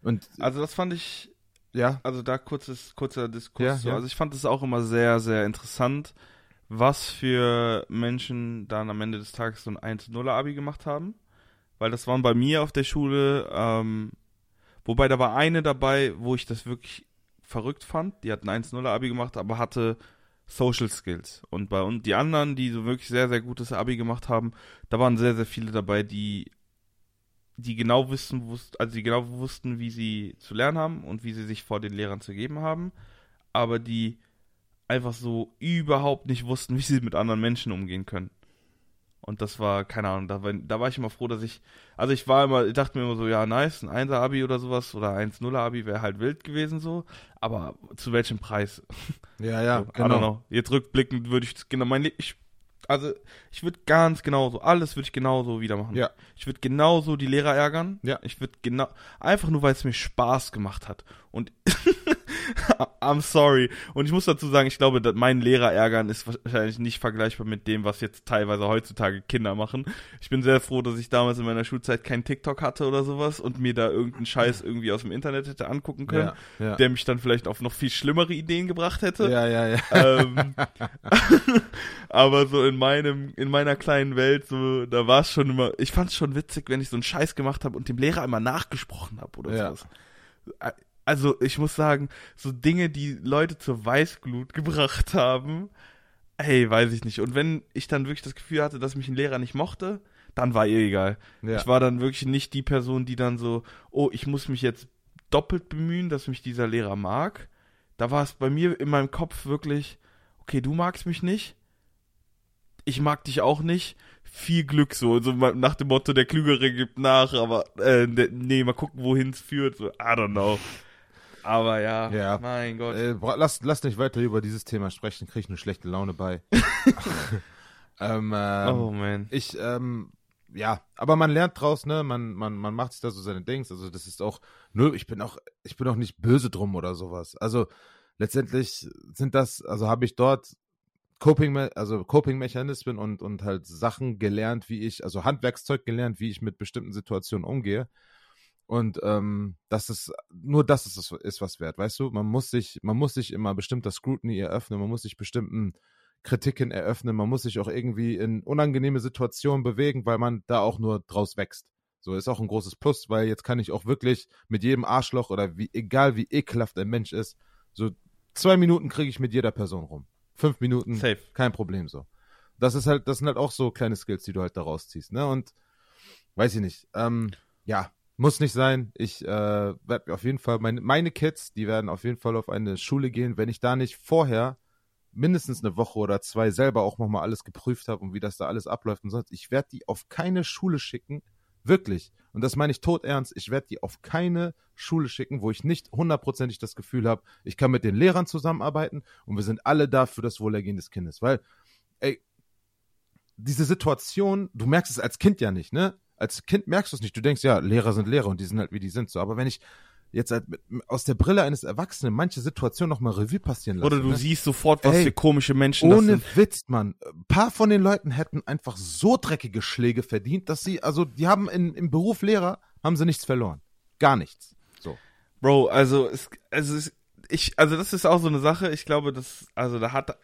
Und Also das fand ich Ja. Also da kurzes, kurzer Diskurs. Ja, so. ja. Also ich fand es auch immer sehr, sehr interessant, was für Menschen dann am Ende des Tages so ein 1-0-Abi gemacht haben. Weil das waren bei mir auf der Schule, ähm, wobei da war eine dabei, wo ich das wirklich verrückt fand. Die hat ein 1-0-Abi gemacht, aber hatte Social Skills. Und bei uns, die anderen, die so wirklich sehr, sehr gutes Abi gemacht haben, da waren sehr, sehr viele dabei, die die genau wissen, wusst, also die genau wussten, wie sie zu lernen haben und wie sie sich vor den Lehrern zu geben haben, aber die einfach so überhaupt nicht wussten, wie sie mit anderen Menschen umgehen können. Und das war, keine Ahnung, da war, da war ich immer froh, dass ich, also ich war immer, ich dachte mir immer so, ja, nice, ein 1er-Abi oder sowas oder 1-0er-Abi wäre halt wild gewesen so, aber zu welchem Preis? Ja, ja, [laughs] so, genau. Jetzt rückblickend würde ich, genau, mein, ich also ich würde ganz genauso, alles würde ich genauso wieder machen. Ja. Ich würde genauso die Lehrer ärgern. Ja. Ich würde genau, einfach nur, weil es mir Spaß gemacht hat. Und [laughs] [laughs] I'm sorry. Und ich muss dazu sagen, ich glaube, dass mein Lehrer ärgern ist wahrscheinlich nicht vergleichbar mit dem, was jetzt teilweise heutzutage Kinder machen. Ich bin sehr froh, dass ich damals in meiner Schulzeit kein TikTok hatte oder sowas und mir da irgendeinen Scheiß irgendwie aus dem Internet hätte angucken können, ja, ja. der mich dann vielleicht auf noch viel schlimmere Ideen gebracht hätte. Ja, ja, ja. Ähm, [laughs] [laughs] aber so in meinem, in meiner kleinen Welt, so, da war es schon immer, ich fand es schon witzig, wenn ich so einen Scheiß gemacht habe und dem Lehrer immer nachgesprochen habe oder ja. sowas also ich muss sagen, so Dinge, die Leute zur Weißglut [laughs] gebracht haben, hey, weiß ich nicht. Und wenn ich dann wirklich das Gefühl hatte, dass mich ein Lehrer nicht mochte, dann war ihr egal. Ja. Ich war dann wirklich nicht die Person, die dann so, oh, ich muss mich jetzt doppelt bemühen, dass mich dieser Lehrer mag. Da war es bei mir in meinem Kopf wirklich, okay, du magst mich nicht, ich mag dich auch nicht, viel Glück so, so nach dem Motto, der Klügere gibt nach, aber äh, ne, nee, mal gucken, wohin es führt, so, I don't know. Aber ja, ja. mein Gott. Äh, lass, lass nicht weiter über dieses Thema sprechen, krieg ich eine schlechte Laune bei. [laughs] ähm, ähm, oh man. Ich, ähm, ja, aber man lernt draus, ne? Man, man, man macht sich da so seine Dings. Also das ist auch, nö, ich bin auch, ich bin auch nicht böse drum oder sowas. Also letztendlich sind das, also habe ich dort Coping, also Coping-Mechanismen und, und halt Sachen gelernt, wie ich, also Handwerkszeug gelernt, wie ich mit bestimmten Situationen umgehe. Und ähm, das ist nur das ist, ist was wert, weißt du? Man muss sich, man muss sich immer bestimmter Scrutiny eröffnen, man muss sich bestimmten Kritiken eröffnen, man muss sich auch irgendwie in unangenehme Situationen bewegen, weil man da auch nur draus wächst. So ist auch ein großes Plus, weil jetzt kann ich auch wirklich mit jedem Arschloch oder wie, egal wie ekelhaft ein Mensch ist, so zwei Minuten kriege ich mit jeder Person rum. Fünf Minuten, Safe. kein Problem so. Das ist halt, das sind halt auch so kleine Skills, die du halt daraus ziehst, ne? Und weiß ich nicht. Ähm, ja, muss nicht sein. Ich äh, werde auf jeden Fall, meine, meine Kids, die werden auf jeden Fall auf eine Schule gehen, wenn ich da nicht vorher mindestens eine Woche oder zwei selber auch nochmal alles geprüft habe und wie das da alles abläuft und sonst. Ich werde die auf keine Schule schicken, wirklich. Und das meine ich tot ernst. Ich werde die auf keine Schule schicken, wo ich nicht hundertprozentig das Gefühl habe, ich kann mit den Lehrern zusammenarbeiten und wir sind alle da für das Wohlergehen des Kindes. Weil, ey, diese Situation, du merkst es als Kind ja nicht, ne? Als Kind merkst du es nicht. Du denkst, ja, Lehrer sind Lehrer und die sind halt, wie die sind. So, aber wenn ich jetzt halt aus der Brille eines Erwachsenen manche Situationen nochmal Revue passieren lasse. Oder du ne? siehst sofort, was Ey, für komische Menschen ohne das sind. Witz, Mann. Ein paar von den Leuten hätten einfach so dreckige Schläge verdient, dass sie, also die haben in, im Beruf Lehrer, haben sie nichts verloren. Gar nichts. So. Bro, also es, also es, ich, also das ist auch so eine Sache. Ich glaube, dass, also da hat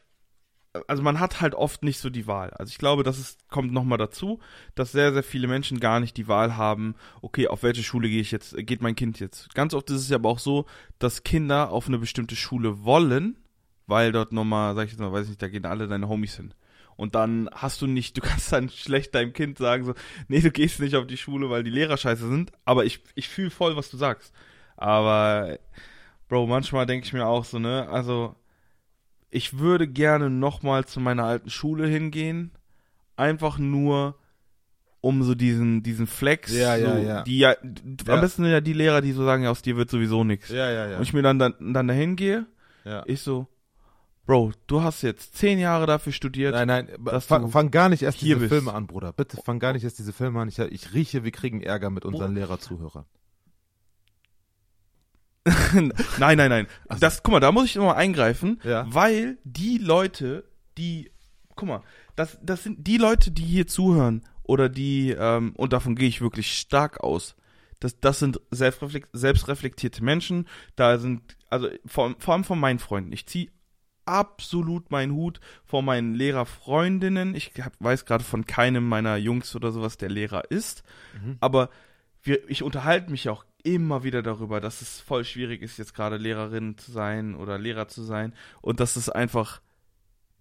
also man hat halt oft nicht so die Wahl. Also ich glaube, das ist, kommt nochmal dazu, dass sehr, sehr viele Menschen gar nicht die Wahl haben, okay, auf welche Schule gehe ich jetzt, geht mein Kind jetzt. Ganz oft ist es ja aber auch so, dass Kinder auf eine bestimmte Schule wollen, weil dort nochmal, sag ich jetzt mal, weiß nicht, da gehen alle deine Homies hin. Und dann hast du nicht, du [laughs] kannst dann schlecht deinem Kind sagen, so, nee, du gehst nicht auf die Schule, weil die Lehrer scheiße sind, aber ich, ich fühle voll, was du sagst. Aber, Bro, manchmal denke ich mir auch so, ne, also, ich würde gerne nochmal zu meiner alten Schule hingehen. Einfach nur, um so diesen, diesen Flex. Ja, so, ja, ja. Die ja, am besten sind ja die Lehrer, die so sagen, ja, aus dir wird sowieso nichts. Ja, ja, ja. Und ich mir dann, dann, dann dahin gehe, ja. ich so, Bro, du hast jetzt zehn Jahre dafür studiert. Nein, nein, fang, fang, gar nicht erst diese bist. Filme an, Bruder. Bitte fang gar nicht erst diese Filme an. Ich, ich rieche, wir kriegen Ärger mit unseren Lehrerzuhörern. [laughs] nein, nein, nein. So. Das, guck mal, da muss ich nochmal eingreifen, ja. weil die Leute, die, guck mal, das, das sind die Leute, die hier zuhören oder die, ähm, und davon gehe ich wirklich stark aus. Das, das sind selbstreflekt, selbstreflektierte Menschen. Da sind also vor, vor allem von meinen Freunden, ich ziehe absolut meinen Hut vor meinen Lehrerfreundinnen. Ich hab, weiß gerade von keinem meiner Jungs oder sowas, der Lehrer ist. Mhm. Aber wir, ich unterhalte mich auch immer wieder darüber, dass es voll schwierig ist, jetzt gerade Lehrerin zu sein oder Lehrer zu sein und dass es einfach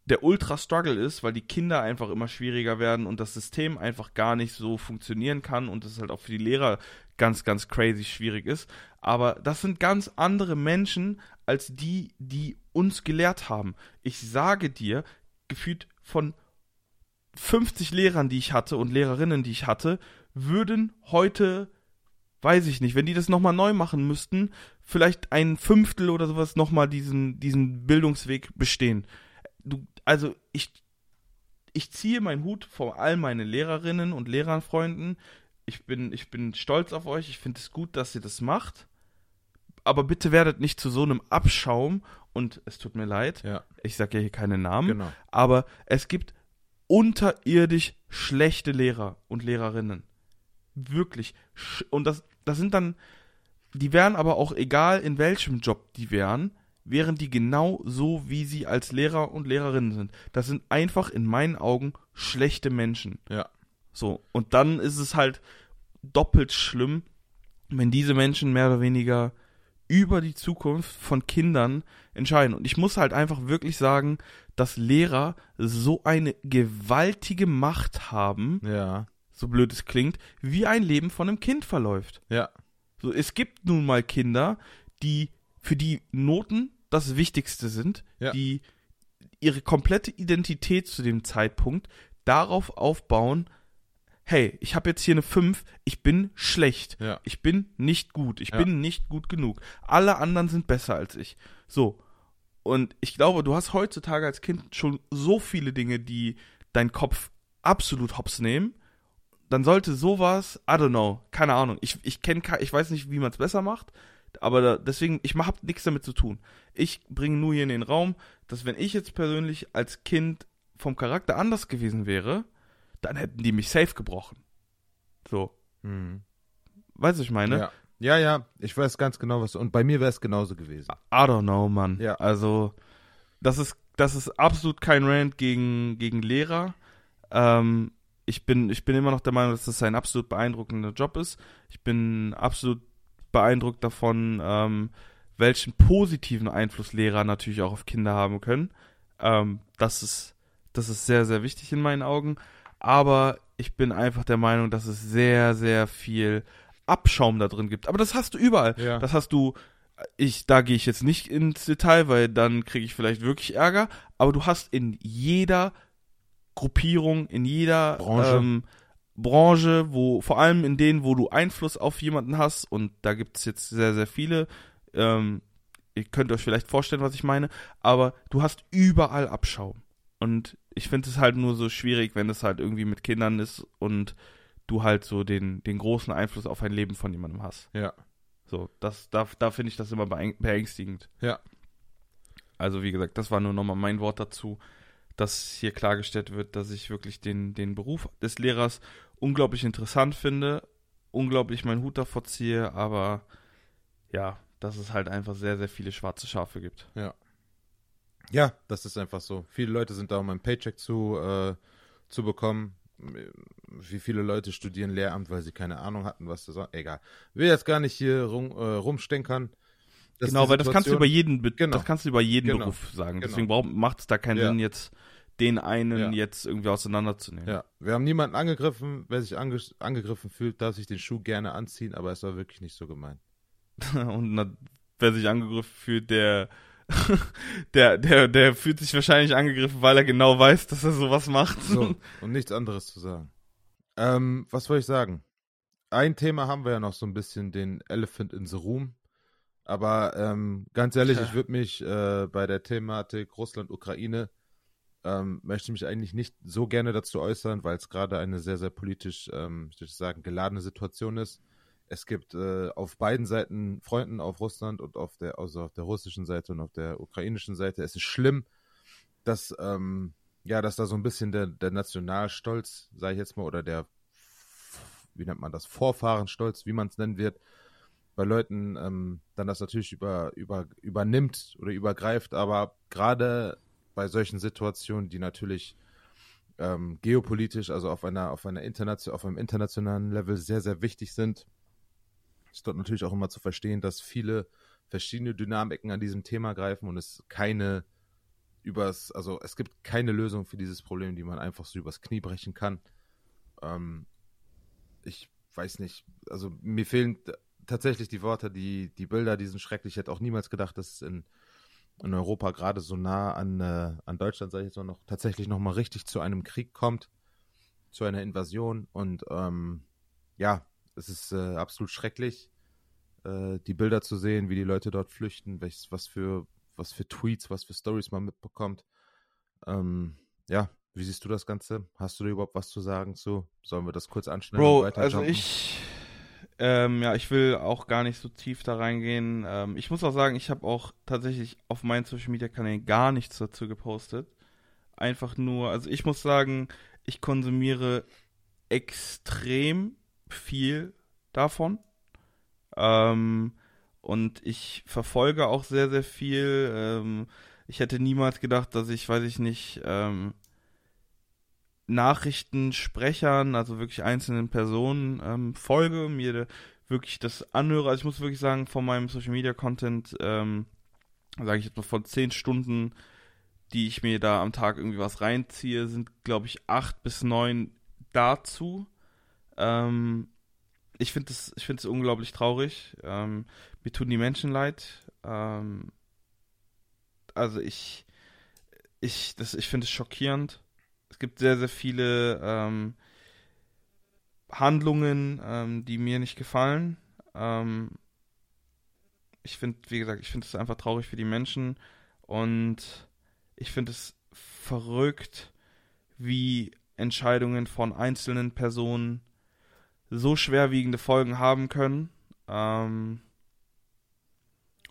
der Ultra-Struggle ist, weil die Kinder einfach immer schwieriger werden und das System einfach gar nicht so funktionieren kann und es halt auch für die Lehrer ganz, ganz crazy schwierig ist. Aber das sind ganz andere Menschen als die, die uns gelehrt haben. Ich sage dir, gefühlt von 50 Lehrern, die ich hatte und Lehrerinnen, die ich hatte, würden heute, weiß ich nicht, wenn die das nochmal neu machen müssten, vielleicht ein Fünftel oder sowas nochmal diesen, diesen Bildungsweg bestehen. Du, also ich, ich ziehe meinen Hut vor all meine Lehrerinnen und Lehrerfreunden. Ich bin, ich bin stolz auf euch. Ich finde es gut, dass ihr das macht. Aber bitte werdet nicht zu so einem Abschaum. Und es tut mir leid. Ja. Ich sage ja hier keine Namen. Genau. Aber es gibt unterirdisch schlechte Lehrer und Lehrerinnen. Wirklich. Und das, das sind dann, die wären aber auch egal, in welchem Job die wären, wären die genau so, wie sie als Lehrer und Lehrerinnen sind. Das sind einfach in meinen Augen schlechte Menschen. Ja. So. Und dann ist es halt doppelt schlimm, wenn diese Menschen mehr oder weniger über die Zukunft von Kindern entscheiden. Und ich muss halt einfach wirklich sagen, dass Lehrer so eine gewaltige Macht haben, ja. So blöd es klingt, wie ein Leben von einem Kind verläuft. Ja. So, es gibt nun mal Kinder, die für die Noten das Wichtigste sind, ja. die ihre komplette Identität zu dem Zeitpunkt darauf aufbauen, hey, ich habe jetzt hier eine 5, ich bin schlecht, ja. ich bin nicht gut, ich ja. bin nicht gut genug. Alle anderen sind besser als ich. So. Und ich glaube, du hast heutzutage als Kind schon so viele Dinge, die deinen Kopf absolut hops nehmen. Dann sollte sowas, I don't know, keine Ahnung. Ich, ich kenne, ich weiß nicht, wie man es besser macht, aber da, deswegen, ich habe nichts damit zu tun. Ich bringe nur hier in den Raum, dass wenn ich jetzt persönlich als Kind vom Charakter anders gewesen wäre, dann hätten die mich safe gebrochen. So. Mhm. Weißt du, ich meine? Ja. ja, ja, ich weiß ganz genau, was. Und bei mir wäre es genauso gewesen. I don't know, Mann. Ja. Also, das ist, das ist absolut kein Rant gegen, gegen Lehrer. Ähm, ich bin, ich bin immer noch der Meinung, dass das ein absolut beeindruckender Job ist. Ich bin absolut beeindruckt davon, ähm, welchen positiven Einfluss Lehrer natürlich auch auf Kinder haben können. Ähm, das ist, das ist sehr, sehr wichtig in meinen Augen. Aber ich bin einfach der Meinung, dass es sehr, sehr viel Abschaum da drin gibt. Aber das hast du überall. Ja. Das hast du, ich, da gehe ich jetzt nicht ins Detail, weil dann kriege ich vielleicht wirklich Ärger. Aber du hast in jeder Gruppierung, in jeder Branche. Ähm, Branche, wo vor allem in denen, wo du Einfluss auf jemanden hast, und da gibt es jetzt sehr, sehr viele, ähm, ihr könnt euch vielleicht vorstellen, was ich meine, aber du hast überall Abschaum. Und ich finde es halt nur so schwierig, wenn es halt irgendwie mit Kindern ist und du halt so den, den großen Einfluss auf ein Leben von jemandem hast. Ja. So, das, da, da finde ich das immer beängstigend. Ja. Also, wie gesagt, das war nur nochmal mein Wort dazu dass hier klargestellt wird, dass ich wirklich den, den Beruf des Lehrers unglaublich interessant finde, unglaublich meinen Hut davor ziehe, aber ja, dass es halt einfach sehr, sehr viele schwarze Schafe gibt. Ja. Ja, das ist einfach so. Viele Leute sind da, um ein Paycheck zu, äh, zu bekommen. Wie viele Leute studieren Lehramt, weil sie keine Ahnung hatten, was das soll. Egal. Will jetzt gar nicht hier rum, äh, rumstenkern. Genau, weil das kannst du über jeden, genau. das kannst du über jeden genau. Beruf sagen. Genau. Deswegen macht es da keinen ja. Sinn, jetzt den einen ja. jetzt irgendwie auseinanderzunehmen. Ja, wir haben niemanden angegriffen. Wer sich ange angegriffen fühlt, darf sich den Schuh gerne anziehen, aber es war wirklich nicht so gemeint. [laughs] Und na, wer sich angegriffen fühlt, der, [laughs] der, der, der fühlt sich wahrscheinlich angegriffen, weil er genau weiß, dass er sowas macht. So, [laughs] und nichts anderes zu sagen. Ähm, was wollte ich sagen? Ein Thema haben wir ja noch so ein bisschen, den Elephant in the Room. Aber ähm, ganz ehrlich, ich würde mich äh, bei der Thematik Russland-Ukraine ähm, möchte mich eigentlich nicht so gerne dazu äußern, weil es gerade eine sehr, sehr politisch, ähm, ich würde sagen, geladene Situation ist. Es gibt äh, auf beiden Seiten Freunden auf Russland und auf der, also auf der russischen Seite und auf der ukrainischen Seite. Es ist schlimm, dass, ähm, ja, dass da so ein bisschen der, der Nationalstolz, sage ich jetzt mal, oder der, wie nennt man das, Vorfahrenstolz, wie man es nennen wird, bei Leuten ähm, dann das natürlich über, über, übernimmt oder übergreift, aber gerade bei solchen Situationen, die natürlich ähm, geopolitisch, also auf einer, auf einer internation auf einem internationalen Level sehr, sehr wichtig sind, ist dort natürlich auch immer zu verstehen, dass viele verschiedene Dynamiken an diesem Thema greifen und es keine übers, also es gibt keine Lösung für dieses Problem, die man einfach so übers Knie brechen kann. Ähm, ich weiß nicht, also mir fehlen tatsächlich die Worte, die, die Bilder, die sind schrecklich. Ich hätte auch niemals gedacht, dass es in, in Europa gerade so nah an, äh, an Deutschland, sage ich jetzt mal, noch tatsächlich nochmal richtig zu einem Krieg kommt, zu einer Invasion. Und ähm, ja, es ist äh, absolut schrecklich, äh, die Bilder zu sehen, wie die Leute dort flüchten, welches, was für, was für Tweets, was für Stories man mitbekommt. Ähm, ja, wie siehst du das Ganze? Hast du da überhaupt was zu sagen zu? Sollen wir das kurz anschneiden? Bro, also ich ähm, ja, ich will auch gar nicht so tief da reingehen. Ähm, ich muss auch sagen, ich habe auch tatsächlich auf meinen Social Media Kanälen gar nichts dazu gepostet. Einfach nur, also ich muss sagen, ich konsumiere extrem viel davon. Ähm, und ich verfolge auch sehr, sehr viel. Ähm, ich hätte niemals gedacht, dass ich, weiß ich nicht, ähm, Nachrichtensprechern, also wirklich einzelnen Personen ähm, folge, mir wirklich das anhöre. Also ich muss wirklich sagen, von meinem Social Media Content, ähm, sage ich jetzt mal von zehn Stunden, die ich mir da am Tag irgendwie was reinziehe, sind glaube ich acht bis neun dazu. Ähm, ich finde es, ich finde es unglaublich traurig. Ähm, mir tun die Menschen leid. Ähm, also ich, ich, das, ich finde es schockierend. Es gibt sehr, sehr viele ähm, Handlungen, ähm, die mir nicht gefallen. Ähm, ich finde, wie gesagt, ich finde es einfach traurig für die Menschen und ich finde es verrückt, wie Entscheidungen von einzelnen Personen so schwerwiegende Folgen haben können. Ähm,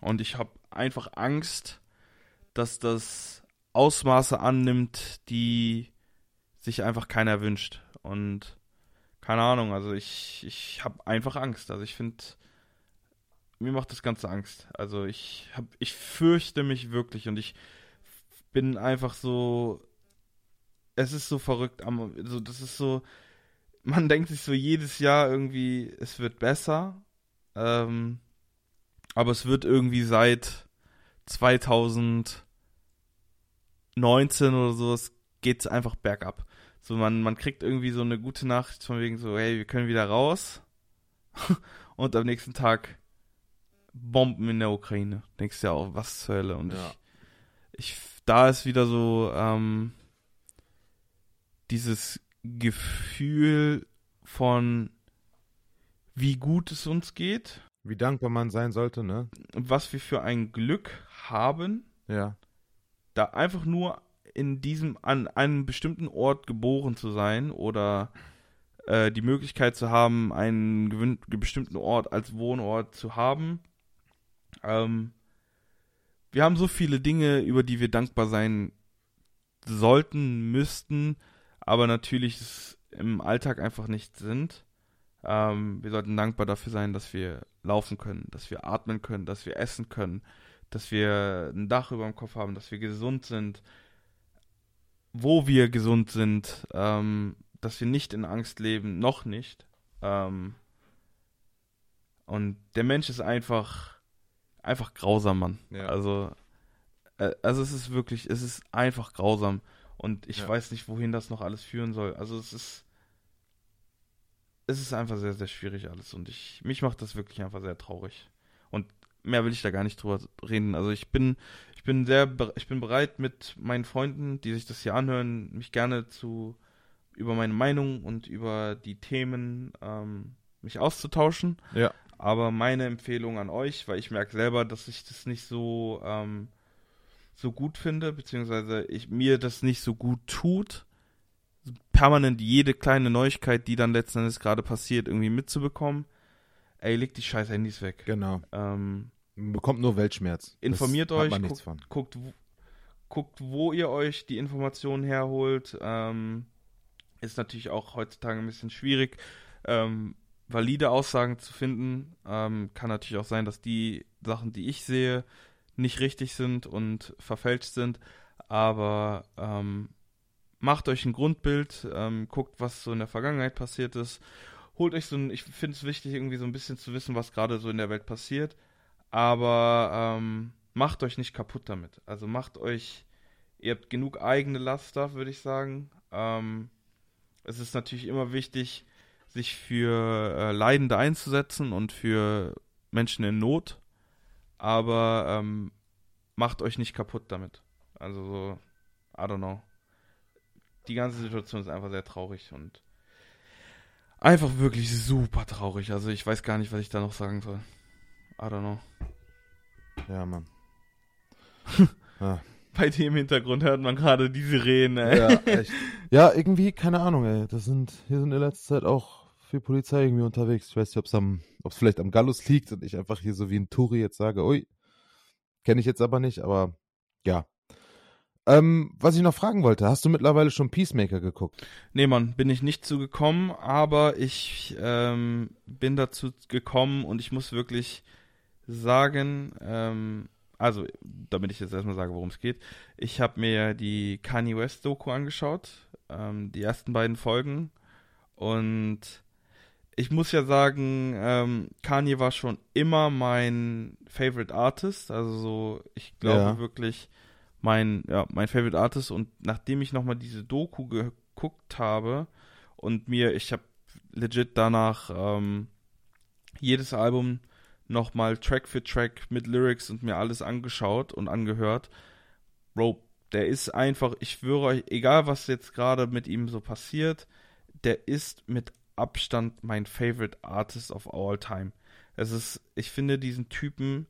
und ich habe einfach Angst, dass das Ausmaße annimmt, die sich einfach keiner wünscht. Und keine Ahnung, also ich, ich habe einfach Angst. Also ich finde, mir macht das Ganze Angst. Also ich hab, ich fürchte mich wirklich und ich bin einfach so, es ist so verrückt, so, das ist so, man denkt sich so jedes Jahr irgendwie, es wird besser, ähm, aber es wird irgendwie seit 2019 oder so, es geht einfach bergab. So, man, man kriegt irgendwie so eine gute Nachricht von wegen so, hey, wir können wieder raus. [laughs] und am nächsten Tag Bomben in der Ukraine. Denkst du ja auch, was zur Hölle. Und ja. ich, ich, da ist wieder so, ähm, dieses Gefühl von, wie gut es uns geht. Wie dankbar man sein sollte, ne? Was wir für ein Glück haben. Ja. Da einfach nur in diesem, an einem bestimmten Ort geboren zu sein oder äh, die Möglichkeit zu haben, einen bestimmten Ort als Wohnort zu haben. Ähm, wir haben so viele Dinge, über die wir dankbar sein sollten, müssten, aber natürlich im Alltag einfach nicht sind. Ähm, wir sollten dankbar dafür sein, dass wir laufen können, dass wir atmen können, dass wir essen können, dass wir ein Dach über dem Kopf haben, dass wir gesund sind, wo wir gesund sind, ähm, dass wir nicht in Angst leben, noch nicht. Ähm, und der Mensch ist einfach, einfach grausam, Mann. Ja. Also, äh, also es ist wirklich, es ist einfach grausam. Und ich ja. weiß nicht, wohin das noch alles führen soll. Also es ist, es ist einfach sehr, sehr schwierig alles. Und ich, mich macht das wirklich einfach sehr traurig. Und mehr will ich da gar nicht drüber reden. Also ich bin, ich bin sehr, ich bin bereit mit meinen Freunden, die sich das hier anhören, mich gerne zu über meine Meinung und über die Themen ähm, mich auszutauschen. Ja. Aber meine Empfehlung an euch, weil ich merke selber, dass ich das nicht so ähm, so gut finde, beziehungsweise ich mir das nicht so gut tut, permanent jede kleine Neuigkeit, die dann letzten Endes gerade passiert, irgendwie mitzubekommen. Ey, legt die scheiß Handys weg. Genau. Ähm, bekommt nur Weltschmerz. Informiert das euch, guckt, guckt, guckt, wo ihr euch die Informationen herholt. Ähm, ist natürlich auch heutzutage ein bisschen schwierig. Ähm, valide Aussagen zu finden. Ähm, kann natürlich auch sein, dass die Sachen, die ich sehe, nicht richtig sind und verfälscht sind. Aber ähm, macht euch ein Grundbild, ähm, guckt, was so in der Vergangenheit passiert ist. Holt euch so ein, ich finde es wichtig, irgendwie so ein bisschen zu wissen, was gerade so in der Welt passiert. Aber ähm, macht euch nicht kaputt damit. Also macht euch, ihr habt genug eigene Laster, würde ich sagen. Ähm, es ist natürlich immer wichtig, sich für äh, Leidende einzusetzen und für Menschen in Not. Aber ähm, macht euch nicht kaputt damit. Also so, I don't know. Die ganze Situation ist einfach sehr traurig und einfach wirklich super traurig. Also ich weiß gar nicht, was ich da noch sagen soll. I don't know. Ja, Mann. ja. [laughs] Bei dem Hintergrund hört man gerade die Sirenen, ey. Ja, echt. [laughs] ja, irgendwie, keine Ahnung, ey. Das sind, hier sind in letzter Zeit auch viel Polizei irgendwie unterwegs. Ich weiß nicht, ob es am, ob es vielleicht am Gallus liegt und ich einfach hier so wie ein Touri jetzt sage, ui, kenne ich jetzt aber nicht, aber ja. Ähm, was ich noch fragen wollte, hast du mittlerweile schon Peacemaker geguckt? Nee, Mann, bin ich nicht zugekommen, aber ich ähm, bin dazu gekommen und ich muss wirklich sagen, ähm, also, damit ich jetzt erstmal sage, worum es geht. Ich habe mir die Kanye West Doku angeschaut, ähm, die ersten beiden Folgen. Und ich muss ja sagen, ähm, Kanye war schon immer mein Favorite Artist. Also so, ich glaube ja. wirklich mein, ja, mein Favorite Artist. Und nachdem ich nochmal diese Doku geguckt habe und mir, ich habe legit danach ähm, jedes Album nochmal Track für Track mit Lyrics und mir alles angeschaut und angehört. Bro, der ist einfach, ich schwöre euch, egal was jetzt gerade mit ihm so passiert, der ist mit Abstand mein Favorite Artist of all time. Es ist, ich finde diesen Typen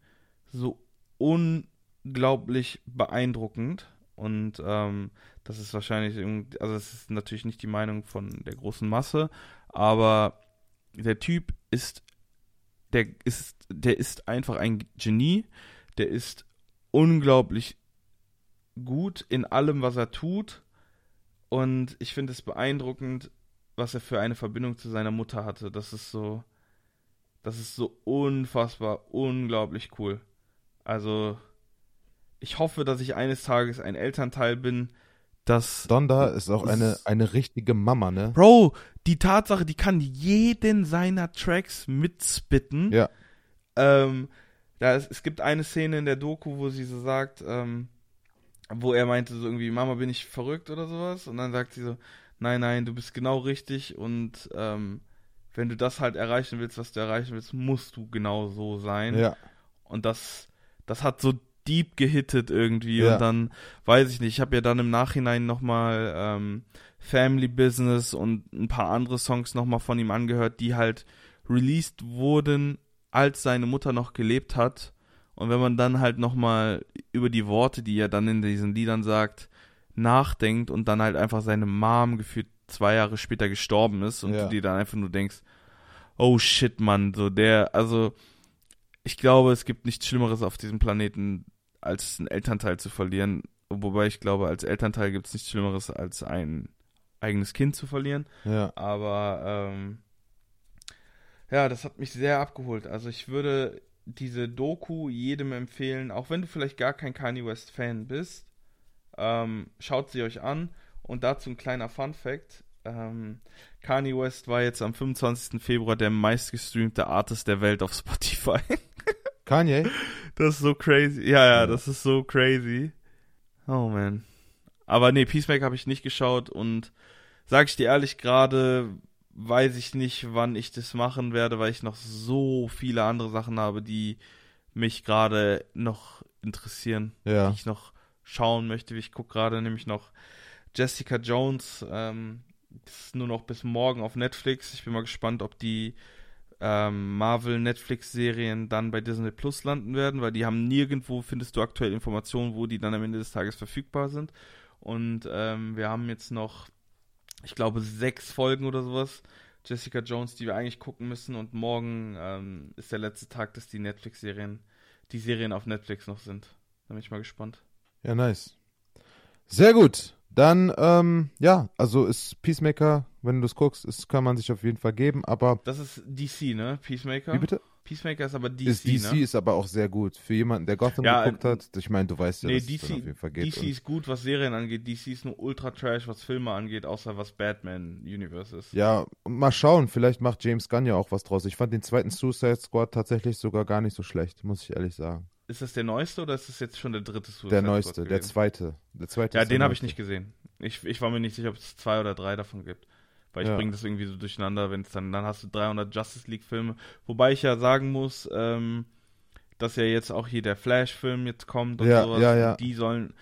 so unglaublich beeindruckend und ähm, das ist wahrscheinlich, also es ist natürlich nicht die Meinung von der großen Masse, aber der Typ ist der ist, der ist einfach ein Genie, der ist unglaublich gut in allem, was er tut. Und ich finde es beeindruckend, was er für eine Verbindung zu seiner Mutter hatte. Das ist so, das ist so unfassbar, unglaublich cool. Also, ich hoffe, dass ich eines Tages ein Elternteil bin, das. Donda ist auch eine, eine richtige Mama, ne? Bro, die Tatsache, die kann jeden seiner Tracks mitspitten. Ja. Ähm, da ist, es gibt eine Szene in der Doku, wo sie so sagt, ähm, wo er meinte so irgendwie, Mama, bin ich verrückt oder sowas? Und dann sagt sie so, nein, nein, du bist genau richtig und ähm, wenn du das halt erreichen willst, was du erreichen willst, musst du genau so sein. Ja. Und das, das hat so deep gehittet irgendwie ja. und dann weiß ich nicht, ich habe ja dann im Nachhinein nochmal ähm, Family Business und ein paar andere Songs nochmal von ihm angehört, die halt released wurden, als seine Mutter noch gelebt hat und wenn man dann halt nochmal über die Worte, die er dann in diesen Liedern sagt, nachdenkt und dann halt einfach seine Mom gefühlt zwei Jahre später gestorben ist und ja. du dir dann einfach nur denkst, oh shit, Mann, so der, also ich glaube, es gibt nichts Schlimmeres auf diesem Planeten, als einen Elternteil zu verlieren. Wobei ich glaube, als Elternteil gibt es nichts Schlimmeres, als ein eigenes Kind zu verlieren. Ja. Aber ähm, ja, das hat mich sehr abgeholt. Also ich würde diese Doku jedem empfehlen, auch wenn du vielleicht gar kein Kanye West Fan bist, ähm, schaut sie euch an. Und dazu ein kleiner Fun Fact. Ähm, Kanye West war jetzt am 25. Februar der meistgestreamte Artist der Welt auf Spotify. [laughs] Kanye? Das ist so crazy. Ja, ja, das ist so crazy. Oh man. Aber nee, Peacemaker habe ich nicht geschaut und sag ich dir ehrlich, gerade weiß ich nicht, wann ich das machen werde, weil ich noch so viele andere Sachen habe, die mich gerade noch interessieren, ja. die ich noch schauen möchte. Ich gucke gerade nämlich noch Jessica Jones. Ähm, das ist nur noch bis morgen auf Netflix. Ich bin mal gespannt, ob die ähm, Marvel-Netflix-Serien dann bei Disney Plus landen werden, weil die haben nirgendwo, findest du aktuell Informationen, wo die dann am Ende des Tages verfügbar sind. Und ähm, wir haben jetzt noch, ich glaube, sechs Folgen oder sowas. Jessica Jones, die wir eigentlich gucken müssen. Und morgen ähm, ist der letzte Tag, dass die Netflix-Serien, die Serien auf Netflix noch sind. Da bin ich mal gespannt. Ja, nice. Sehr gut. Dann, ähm, ja, also ist Peacemaker wenn du es guckst. Das kann man sich auf jeden Fall geben, aber. Das ist DC, ne? Peacemaker? Wie bitte? Peacemaker ist aber DC, ist DC ne? ist aber auch sehr gut. Für jemanden, der Gotham Ja, geguckt hat, ich meine, du weißt ja, Nee, dass es DC, auf jeden Fall geht. DC ist gut, was Serien angeht. DC ist nur ultra trash, was Filme angeht, außer was Batman Universe ist. Ja, und mal schauen, vielleicht macht James Gunn ja auch was draus. Ich fand den zweiten Suicide Squad tatsächlich sogar gar nicht so schlecht, muss ich ehrlich sagen. Ist das der neueste oder ist das jetzt schon der dritte Suicide der Squad neueste, der zweite. Der zweite Ja, den habe ich nicht gesehen. Ich, ich war mir nicht sicher, ob es zwei oder drei davon gibt. Weil ich Ja. bringe das irgendwie so durcheinander, wenn es dann, dann hast du 300 Justice League Filme. Wobei ich ja sagen muss, ähm, dass ja jetzt auch hier der Flash-Film jetzt kommt und Ja, sowas. ja, ja. Die sollen,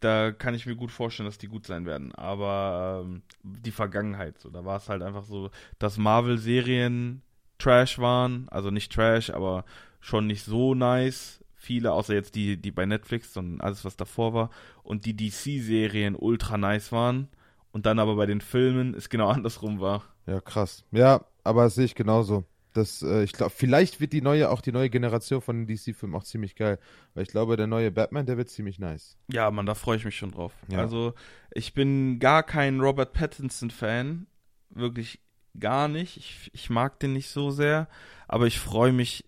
da kann ich mir gut vorstellen, dass die gut sein werden. Aber ähm, die Vergangenheit, so, da war es halt einfach so, dass Marvel-Serien Trash waren. Also nicht Trash, aber schon nicht so nice. Viele, außer jetzt die, die bei Netflix, sondern alles, was davor war. Und die DC-Serien ultra nice waren. Und dann aber bei den Filmen es genau [laughs] andersrum war. Ja, krass. Ja, aber das sehe ich genauso. Das, äh, ich glaube, vielleicht wird die neue, auch die neue Generation von DC-Filmen auch ziemlich geil. Weil ich glaube, der neue Batman, der wird ziemlich nice. Ja, Mann, da freue ich mich schon drauf. Ja. Also, ich bin gar kein Robert Pattinson-Fan. Wirklich gar nicht. Ich, ich mag den nicht so sehr. Aber ich freue mich,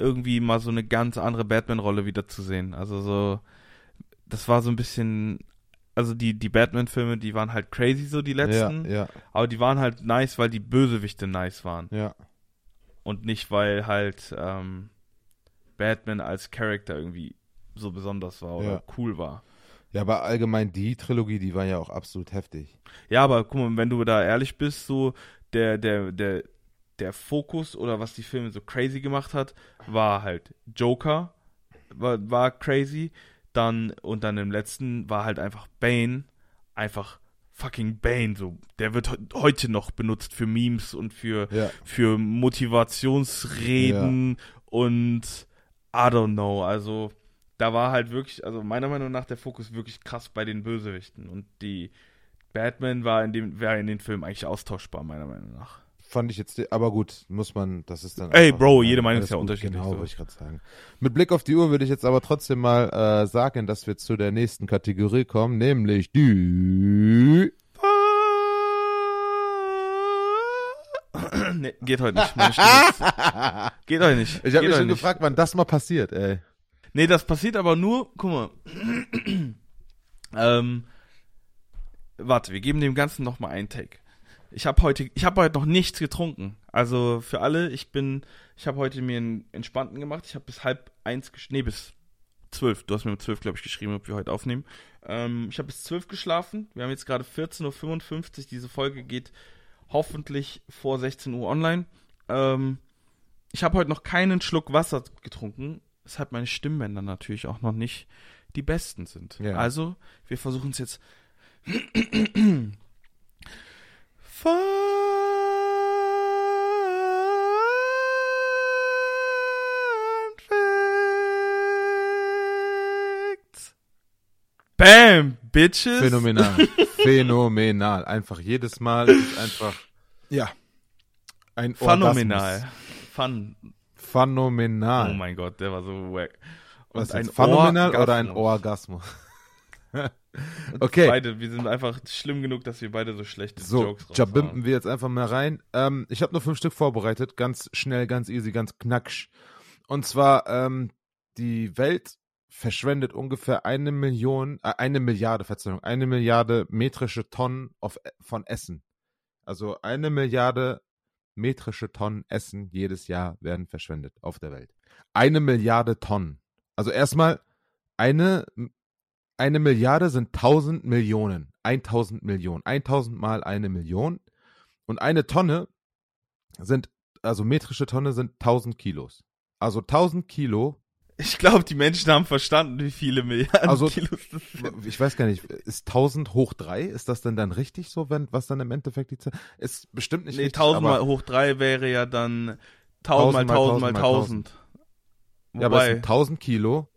irgendwie mal so eine ganz andere Batman-Rolle wiederzusehen. Also so, das war so ein bisschen, also die, die Batman-Filme, die waren halt crazy so, die letzten. Ja, ja, Aber die waren halt nice, weil die Bösewichte nice waren. ja. Und nicht, weil halt ähm, Batman als Charakter irgendwie so besonders war oder Ja. cool war. Ja, aber allgemein die Trilogie, die war ja auch absolut heftig. Ja, aber guck mal, wenn du da ehrlich bist, so der, der, der, der Fokus oder was die Filme so crazy gemacht hat, war halt Joker, war, war crazy. Dann, und dann im letzten war halt einfach Bane, einfach fucking Bane, so. Der wird he- heute noch benutzt für Memes und für, Ja. für Motivationsreden und I don't know, also da war halt wirklich, also meiner Meinung nach der Fokus wirklich krass bei den Bösewichten und die Batman war in dem, wäre in den Filmen eigentlich austauschbar, meiner Meinung nach. Fand ich jetzt, aber gut, muss man, das ist dann. Ey, Bro, jede Meinung ist ja unterschiedlich, Genau, so. wollte ich gerade sagen. Mit Blick auf die Uhr würde ich jetzt aber trotzdem mal äh, sagen, dass wir zu der nächsten Kategorie kommen, nämlich die. nee, geht heute nicht. Meine Stimme [laughs] geht heute nicht. Ich habe mich schon nicht. gefragt, wann das mal passiert, ey. Nee, das passiert aber nur, guck mal. ähm, warte, wir geben dem Ganzen noch mal einen Take. Ich habe heute, ich habe heute noch nichts getrunken. Also für alle, ich bin, ich habe heute mir einen entspannten gemacht. Ich habe bis halb eins, nee, bis zwölf. Du hast mir um zwölf, glaube ich, geschrieben, ob wir heute aufnehmen. Ähm, ich habe bis zwölf geschlafen. Wir haben jetzt gerade 14.55 Uhr. Diese Folge geht hoffentlich vor 16 Uhr online. Ähm, ich habe heute noch keinen Schluck Wasser getrunken, weshalb meine Stimmbänder natürlich auch noch nicht die besten sind. Ja. Also, wir versuchen es jetzt. Fun Facts. Bam, Bitches. Phänomenal. [laughs] Phänomenal. Einfach jedes Mal ist einfach. Ja. Ein Phänomenal. Fun. Phänomenal. Oh mein Gott, der war so wack. Und Was ist phänomenal oder ein Orgasmus? [laughs] okay. Beide, wir sind einfach schlimm genug, dass wir beide so schlechte So, Jokes raushauen. jabimpen wir jetzt einfach mal rein. Ähm, ich habe nur fünf Stück vorbereitet, ganz schnell, ganz easy, ganz knacksch. Und zwar, ähm, die Welt verschwendet ungefähr eine Million, äh, eine Milliarde, Verzeihung, eine Milliarde metrische Tonnen auf, von Essen. Also eine Milliarde metrische Tonnen Essen jedes Jahr werden verschwendet auf der Welt. Eine Milliarde Tonnen. Also erstmal, eine, eine Milliarde sind 1000 Millionen. 1000 Millionen. 1000 mal eine Million. Und eine Tonne sind, also metrische Tonne sind 1000 Kilos. Also 1000 Kilo, Ich glaube, die Menschen haben verstanden, wie viele Milliarden Also- Kilos das sind. ich weiß gar nicht, ist 1000 hoch 3? Ist das denn dann richtig so, wenn, was dann im Endeffekt die Zahl, ist bestimmt nicht Nee, richtig, 1000 mal hoch 3 wäre ja dann 1000 mal 1000 mal 1000. ja, aber es sind 1000 Kilo,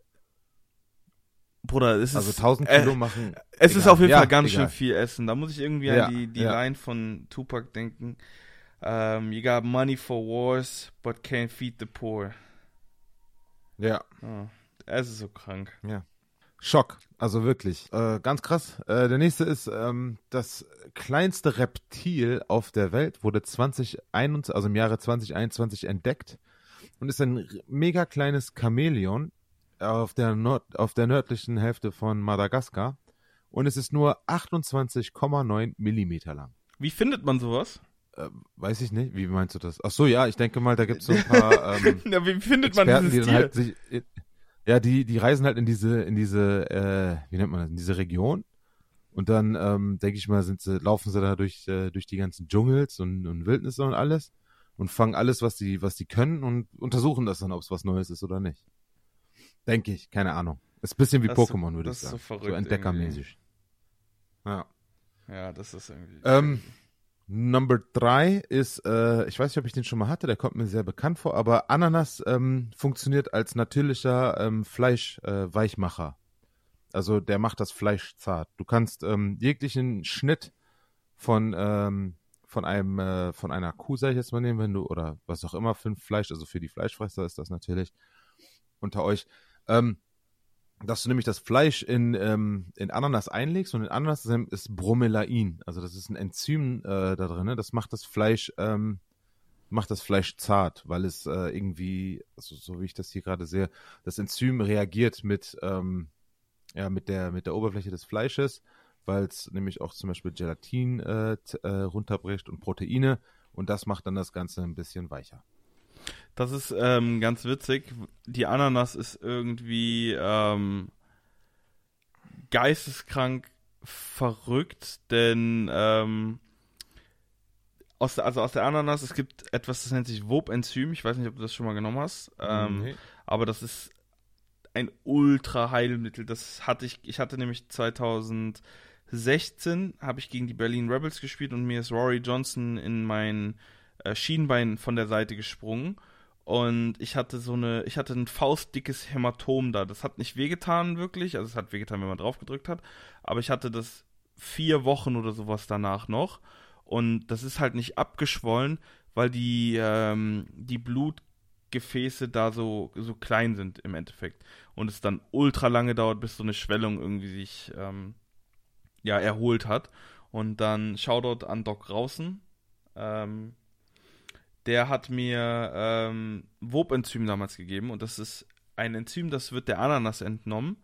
Bruder, es ist, also 1000 äh, Kilo machen, es ist egal. auf jeden Ja, Fall ganz egal. schön viel Essen. Da muss ich irgendwie Ja, an die, die ja. Line von Tupac denken. Um, you got money for wars, but can't feed the poor. ja. Oh, es ist so krank. Schock. Also wirklich. Äh, ganz krass. Äh, der nächste ist, ähm, das kleinste Reptil auf der Welt wurde 2021, also im Jahre 2021 entdeckt und ist ein mega kleines Chamäleon auf der, Nord auf der nördlichen Hälfte von Madagaskar und es ist nur 28,9 Millimeter lang. Wie findet man sowas? Äh, weiß ich nicht. Wie meinst du das? Ach so, ja, ich denke mal, da gibt es so ein [laughs] paar. Ähm, ja, wie findet Experten, man dieses die halt sich, Ja, die, die reisen halt in diese, in diese, äh, wie nennt man das, in diese Region. Und dann, ähm, denke ich mal, sind sie, laufen sie da durch, äh, durch die ganzen Dschungels und, und Wildnisse und alles und fangen alles, was die, was die können und untersuchen das dann, ob es was Neues ist oder nicht. Denke ich, keine Ahnung. Ist ein bisschen wie Pokémon, würde ich sagen. So, so entdeckermäßig. Ja. Ja, das ist irgendwie. Ähm, Number 3 ist, äh, ich weiß nicht, ob ich den schon mal hatte, der kommt mir sehr bekannt vor, aber Ananas ähm, funktioniert als natürlicher ähm, Fleischweichmacher. Äh, also der macht das Fleisch zart. Du kannst ähm, jeglichen Schnitt von, ähm, von einem, äh, von einer Kuh, sag ich jetzt mal nehmen, wenn du, oder was auch immer für ein Fleisch, also für die Fleischfresser ist das natürlich unter euch. Ähm, dass du nämlich das Fleisch in, ähm, in Ananas einlegst und in Ananas ist Bromelain. Also das ist ein Enzym äh, da drin. Ne? Das macht das Fleisch ähm, macht das Fleisch zart, weil es äh, irgendwie, also, so wie ich das hier gerade sehe, das Enzym reagiert mit ähm, ja mit der mit der Oberfläche des Fleisches, weil es nämlich auch zum Beispiel Gelatin äh, äh, runterbricht und Proteine und das macht dann das Ganze ein bisschen weicher. Das ist ähm, ganz witzig. Die Ananas ist irgendwie ähm, geisteskrank verrückt, denn ähm, aus der, also aus der Ananas, es gibt etwas, das nennt sich Wob-Enzym. Ich weiß nicht, ob du das schon mal genommen hast. Ähm, nee. Aber das ist ein Ultra-Heilmittel. Das hatte ich, ich hatte nämlich 2016 habe ich gegen die Berlin Rebels gespielt und mir ist Rory Johnson in mein äh, Schienbein von der Seite gesprungen. Und ich hatte so eine, ich hatte ein faustdickes Hämatom da. Das hat nicht wehgetan wirklich. Also es hat wehgetan, wenn man drauf gedrückt hat. Aber ich hatte das vier Wochen oder sowas danach noch. Und das ist halt nicht abgeschwollen, weil die, ähm, die Blutgefäße da so, so klein sind im Endeffekt. Und es dann ultra lange dauert, bis so eine Schwellung irgendwie sich ähm, ja, erholt hat. Und dann Shoutout an Doc Rausen. Ähm, der hat mir ähm, Wob-Enzym damals gegeben und das ist ein Enzym, das wird der Ananas entnommen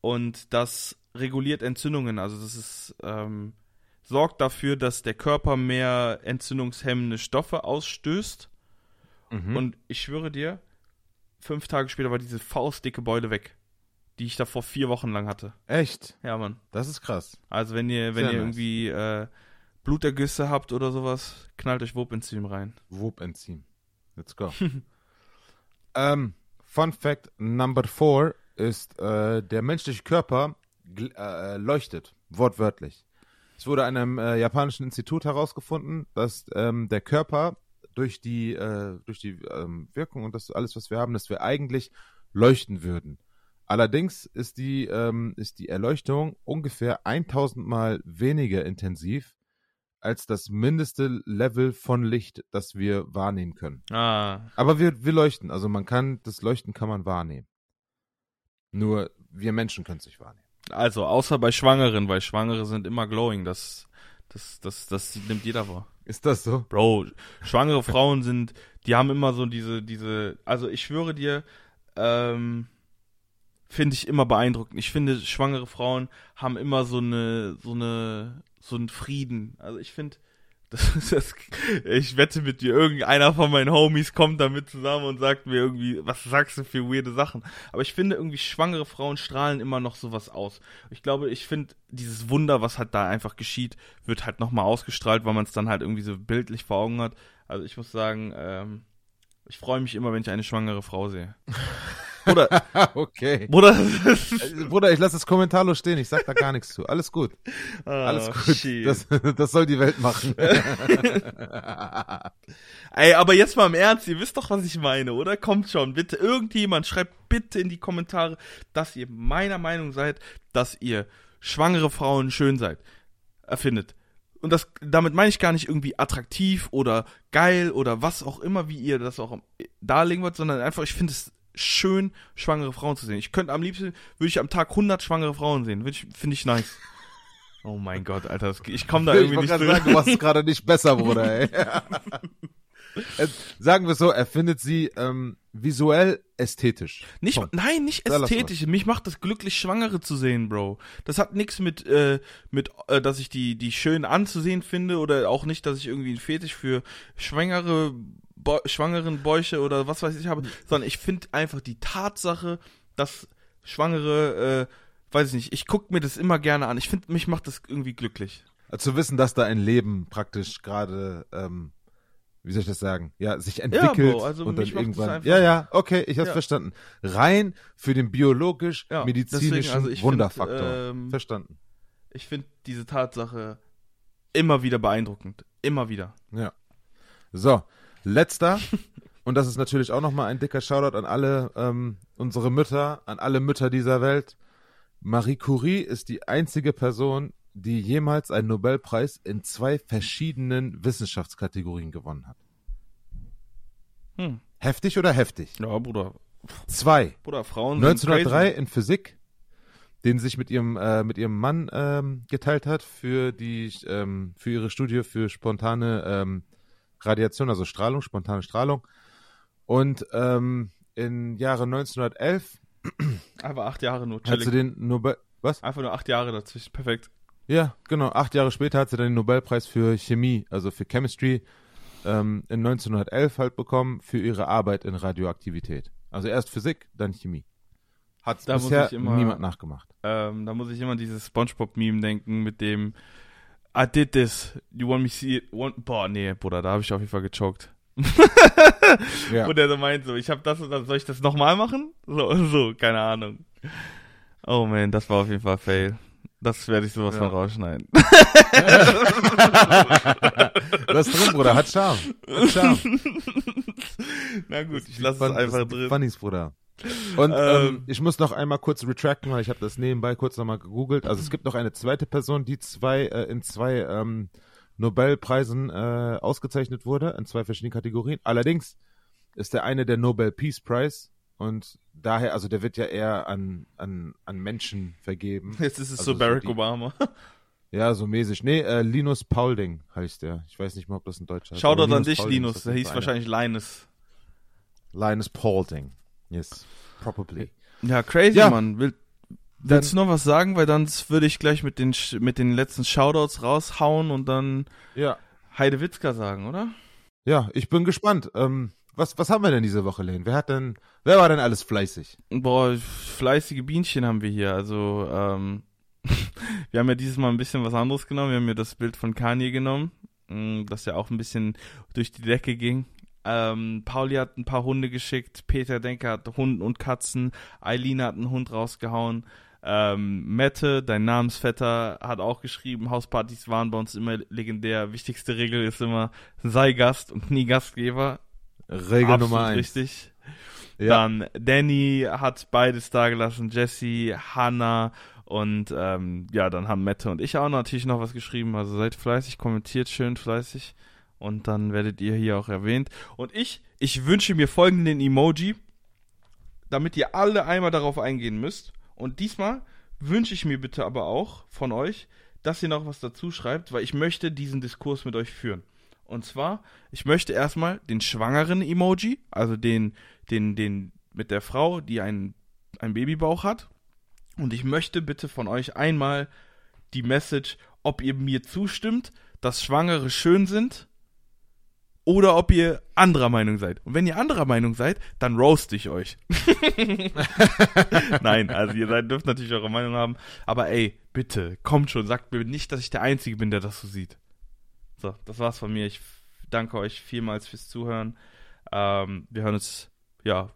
und das reguliert Entzündungen. Also das ist ähm, sorgt dafür, dass der Körper mehr entzündungshemmende Stoffe ausstößt. Mhm. Und ich schwöre dir, fünf Tage später war diese faustdicke Beule weg, die ich da vor vier Wochen lang hatte. Echt? Ja, Mann. Das ist krass. Also wenn ihr, wenn Sehr ihr nice. irgendwie äh, Blutergüsse habt oder sowas, knallt euch Wobenzym rein. Wobenzym. Let's go. [laughs] ähm, Fun Fact Number 4 ist, äh, der menschliche Körper äh, leuchtet, wortwörtlich. Es wurde an einem äh, japanischen Institut herausgefunden, dass ähm, der Körper durch die, äh, durch die ähm, Wirkung und das alles, was wir haben, dass wir eigentlich leuchten würden. Allerdings ist die, ähm, ist die Erleuchtung ungefähr 1000 Mal weniger intensiv als das mindeste Level von Licht, das wir wahrnehmen können. Ah. Aber wir, wir leuchten, also man kann, das Leuchten kann man wahrnehmen. Nur wir Menschen können es nicht wahrnehmen. Also, außer bei Schwangeren, weil Schwangere sind immer glowing, das, das, das, das nimmt jeder wahr. Ist das so? Bro, schwangere Frauen sind, die haben immer so diese, diese, also ich schwöre dir, ähm, finde ich immer beeindruckend. Ich finde, schwangere Frauen haben immer so eine, so eine, so einen Frieden. Also ich finde, [laughs] das, das, ich wette mit dir, irgendeiner von meinen Homies kommt damit zusammen und sagt mir irgendwie, was sagst du für weirde Sachen. Aber ich finde irgendwie, schwangere Frauen strahlen immer noch sowas aus. Ich glaube, ich finde, dieses Wunder, was halt da einfach geschieht, wird halt nochmal ausgestrahlt, weil man es dann halt irgendwie so bildlich vor Augen hat. Also ich muss sagen, ähm, ich freue mich immer, wenn ich eine schwangere Frau sehe. [laughs] Bruder. [laughs] okay. Bruder. Äh, Bruder, ich lasse das kommentarlos stehen. Ich sag da gar nichts zu. Alles gut. Oh, Alles gut. Das, das, soll die Welt machen. [laughs] Ey, aber jetzt mal im Ernst. Ihr wisst doch, was ich meine, oder? Kommt schon. Bitte, irgendjemand schreibt bitte in die Kommentare, dass ihr meiner Meinung seid, dass ihr schwangere Frauen schön seid. Erfindet. Und das, damit meine ich gar nicht irgendwie attraktiv oder geil oder was auch immer, wie ihr das auch darlegen wollt, sondern einfach, ich finde es schön, schwangere Frauen zu sehen. Ich könnte am liebsten, würde ich am Tag 100 schwangere Frauen sehen. Finde ich nice. Oh mein Gott, Alter, ich komme da irgendwie ich nicht sagen, Du machst es [laughs] gerade nicht besser, Bruder, ey. [laughs] Äh, sagen wir so, er findet sie ähm, visuell ästhetisch. Nicht, nein, nicht ästhetisch. Mich macht das glücklich, Schwangere zu sehen, Bro. Das hat nichts mit, äh, mit, äh, dass ich die, die schön anzusehen finde oder auch nicht, dass ich irgendwie einen Fetisch für schwangere, Bo schwangeren Bäuche oder was weiß ich habe, sondern ich finde einfach die Tatsache, dass Schwangere, äh, weiß ich nicht, ich gucke mir das immer gerne an. Ich finde, mich macht das irgendwie glücklich. Also zu wissen, dass da ein Leben praktisch gerade ähm, wie soll ich das sagen? Ja, sich entwickelt ja, Bro, also und dann irgendwann. Ja, ja, okay, ich hab's ja. verstanden. Rein für den biologisch-medizinischen ja, also Wunderfaktor. Find, ähm, verstanden. Ich finde diese Tatsache immer wieder beeindruckend. Immer wieder. Ja. So, letzter. und das ist natürlich auch nochmal ein dicker Shoutout an alle ähm, unsere Mütter, an alle Mütter dieser Welt. Marie Curie ist die einzige Person, die jemals einen Nobelpreis in zwei verschiedenen Wissenschaftskategorien gewonnen hat. Hm. Heftig oder heftig? Ja, Bruder. Zwei. Bruder, Frauen 1903 in Physik, den sich mit ihrem äh, mit ihrem Mann ähm, geteilt hat für die ähm, für ihre Studie für spontane ähm, Radiation, also Strahlung, spontane Strahlung. Und ähm, im Jahre 1911 Einfach acht Jahre nur. Hat sie den Nobel was? Einfach nur acht Jahre dazwischen. Perfekt. Ja, genau. Acht Jahre später hat sie dann den Nobelpreis für Chemie, also für Chemistry, ähm, in 1911 halt bekommen für ihre Arbeit in Radioaktivität. Also erst Physik, dann Chemie. Hat bisher immer, niemand nachgemacht. Ähm, da muss ich immer dieses SpongeBob-Meme denken mit dem I did this, you want me see it? Want, boah, nee, Bruder, da habe ich auf jeden Fall gechoked. [laughs] ja. Wo der so meint, so, ich habe das und das, soll ich das nochmal machen? So, [laughs] so, keine Ahnung. Oh man, das war auf jeden Fall fail. Das werde ich sowas ja. von rausschneiden. [laughs] das drin, Bruder. Hat Charme. Hat Charme. Na gut, ich lasse es einfach drin. Funnies, Bruder. Und ähm, ähm, ich muss noch einmal kurz retracten, weil ich habe das nebenbei kurz nochmal gegoogelt. Also es gibt noch eine zweite Person, die zwei äh, in zwei ähm, Nobelpreisen äh, ausgezeichnet wurde, in zwei verschiedenen Kategorien. Allerdings ist der eine der Nobel Peace Prize und daher, also der wird ja eher an, an, an Menschen vergeben. [laughs] Jetzt ist es also so Barack so die, Obama. Ja, so mäßig. Nee, äh, Linus Paulding heißt der. Ich weiß nicht mal, ob das ein Deutscher ist. Schau doch an dich, Paulding Linus. Der hieß wahrscheinlich Linus. Linus Paulding. Yes, probably. Ja, crazy, ja. Mann. Will, willst du noch was sagen? Weil dann würde ich gleich mit den, mit den letzten Shoutouts raushauen und dann ja. Heidewitzka sagen, oder? Ja, ich bin gespannt. Ähm, was, was haben wir denn diese Woche, Lane? Wer hat denn, wer war denn alles fleißig? Boah, fleißige Bienchen haben wir hier. Also, ähm, [laughs] wir haben ja dieses Mal ein bisschen was anderes genommen. Wir haben ja das Bild von Kanye genommen, mm, das ja auch ein bisschen durch die Decke ging. Ähm, Pauli hat ein paar Hunde geschickt, Peter Denker hat Hunden und Katzen, Eileen hat einen Hund rausgehauen. Ähm, Mette, dein Namensvetter, hat auch geschrieben, Hauspartys waren bei uns immer legendär. Wichtigste Regel ist immer, sei Gast und nie Gastgeber. Regel Absolut Nummer eins. richtig. Ja. Dann Danny hat beides da gelassen, Jesse, Hannah und ähm, ja, dann haben Mette und ich auch natürlich noch was geschrieben. Also seid fleißig, kommentiert schön fleißig und dann werdet ihr hier auch erwähnt. Und ich, ich wünsche mir folgenden Emoji, damit ihr alle einmal darauf eingehen müsst. Und diesmal wünsche ich mir bitte aber auch von euch, dass ihr noch was dazu schreibt, weil ich möchte diesen Diskurs mit euch führen. Und zwar, ich möchte erstmal den schwangeren Emoji, also den, den, den mit der Frau, die einen, einen Babybauch hat. Und ich möchte bitte von euch einmal die Message, ob ihr mir zustimmt, dass Schwangere schön sind oder ob ihr anderer Meinung seid. Und wenn ihr anderer Meinung seid, dann roast ich euch. [laughs] Nein, also ihr seid, dürft natürlich eure Meinung haben. Aber ey, bitte, kommt schon, sagt mir nicht, dass ich der Einzige bin, der das so sieht. So, das war's von mir. Ich danke euch vielmals fürs Zuhören. Ähm, wir hören uns ja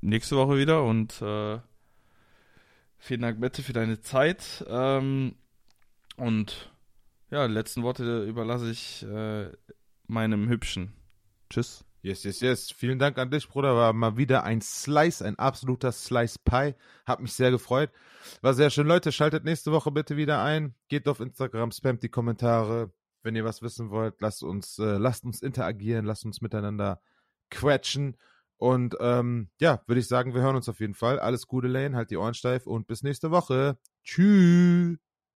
nächste Woche wieder und äh, vielen Dank, Mette, für deine Zeit. Ähm, und ja, letzten Worte überlasse ich äh, meinem Hübschen. Tschüss. Yes, yes, yes. Vielen Dank an dich, Bruder. War mal wieder ein Slice, ein absoluter Slice Pie. Hat mich sehr gefreut. War sehr schön. Leute, schaltet nächste Woche bitte wieder ein. Geht auf Instagram, spamt die Kommentare. Wenn ihr was wissen wollt, lasst uns, äh, lasst uns interagieren, lasst uns miteinander quetschen. Und ähm, ja, würde ich sagen, wir hören uns auf jeden Fall. Alles Gute, Lane, halt die Ohren steif und bis nächste Woche. Tschüss.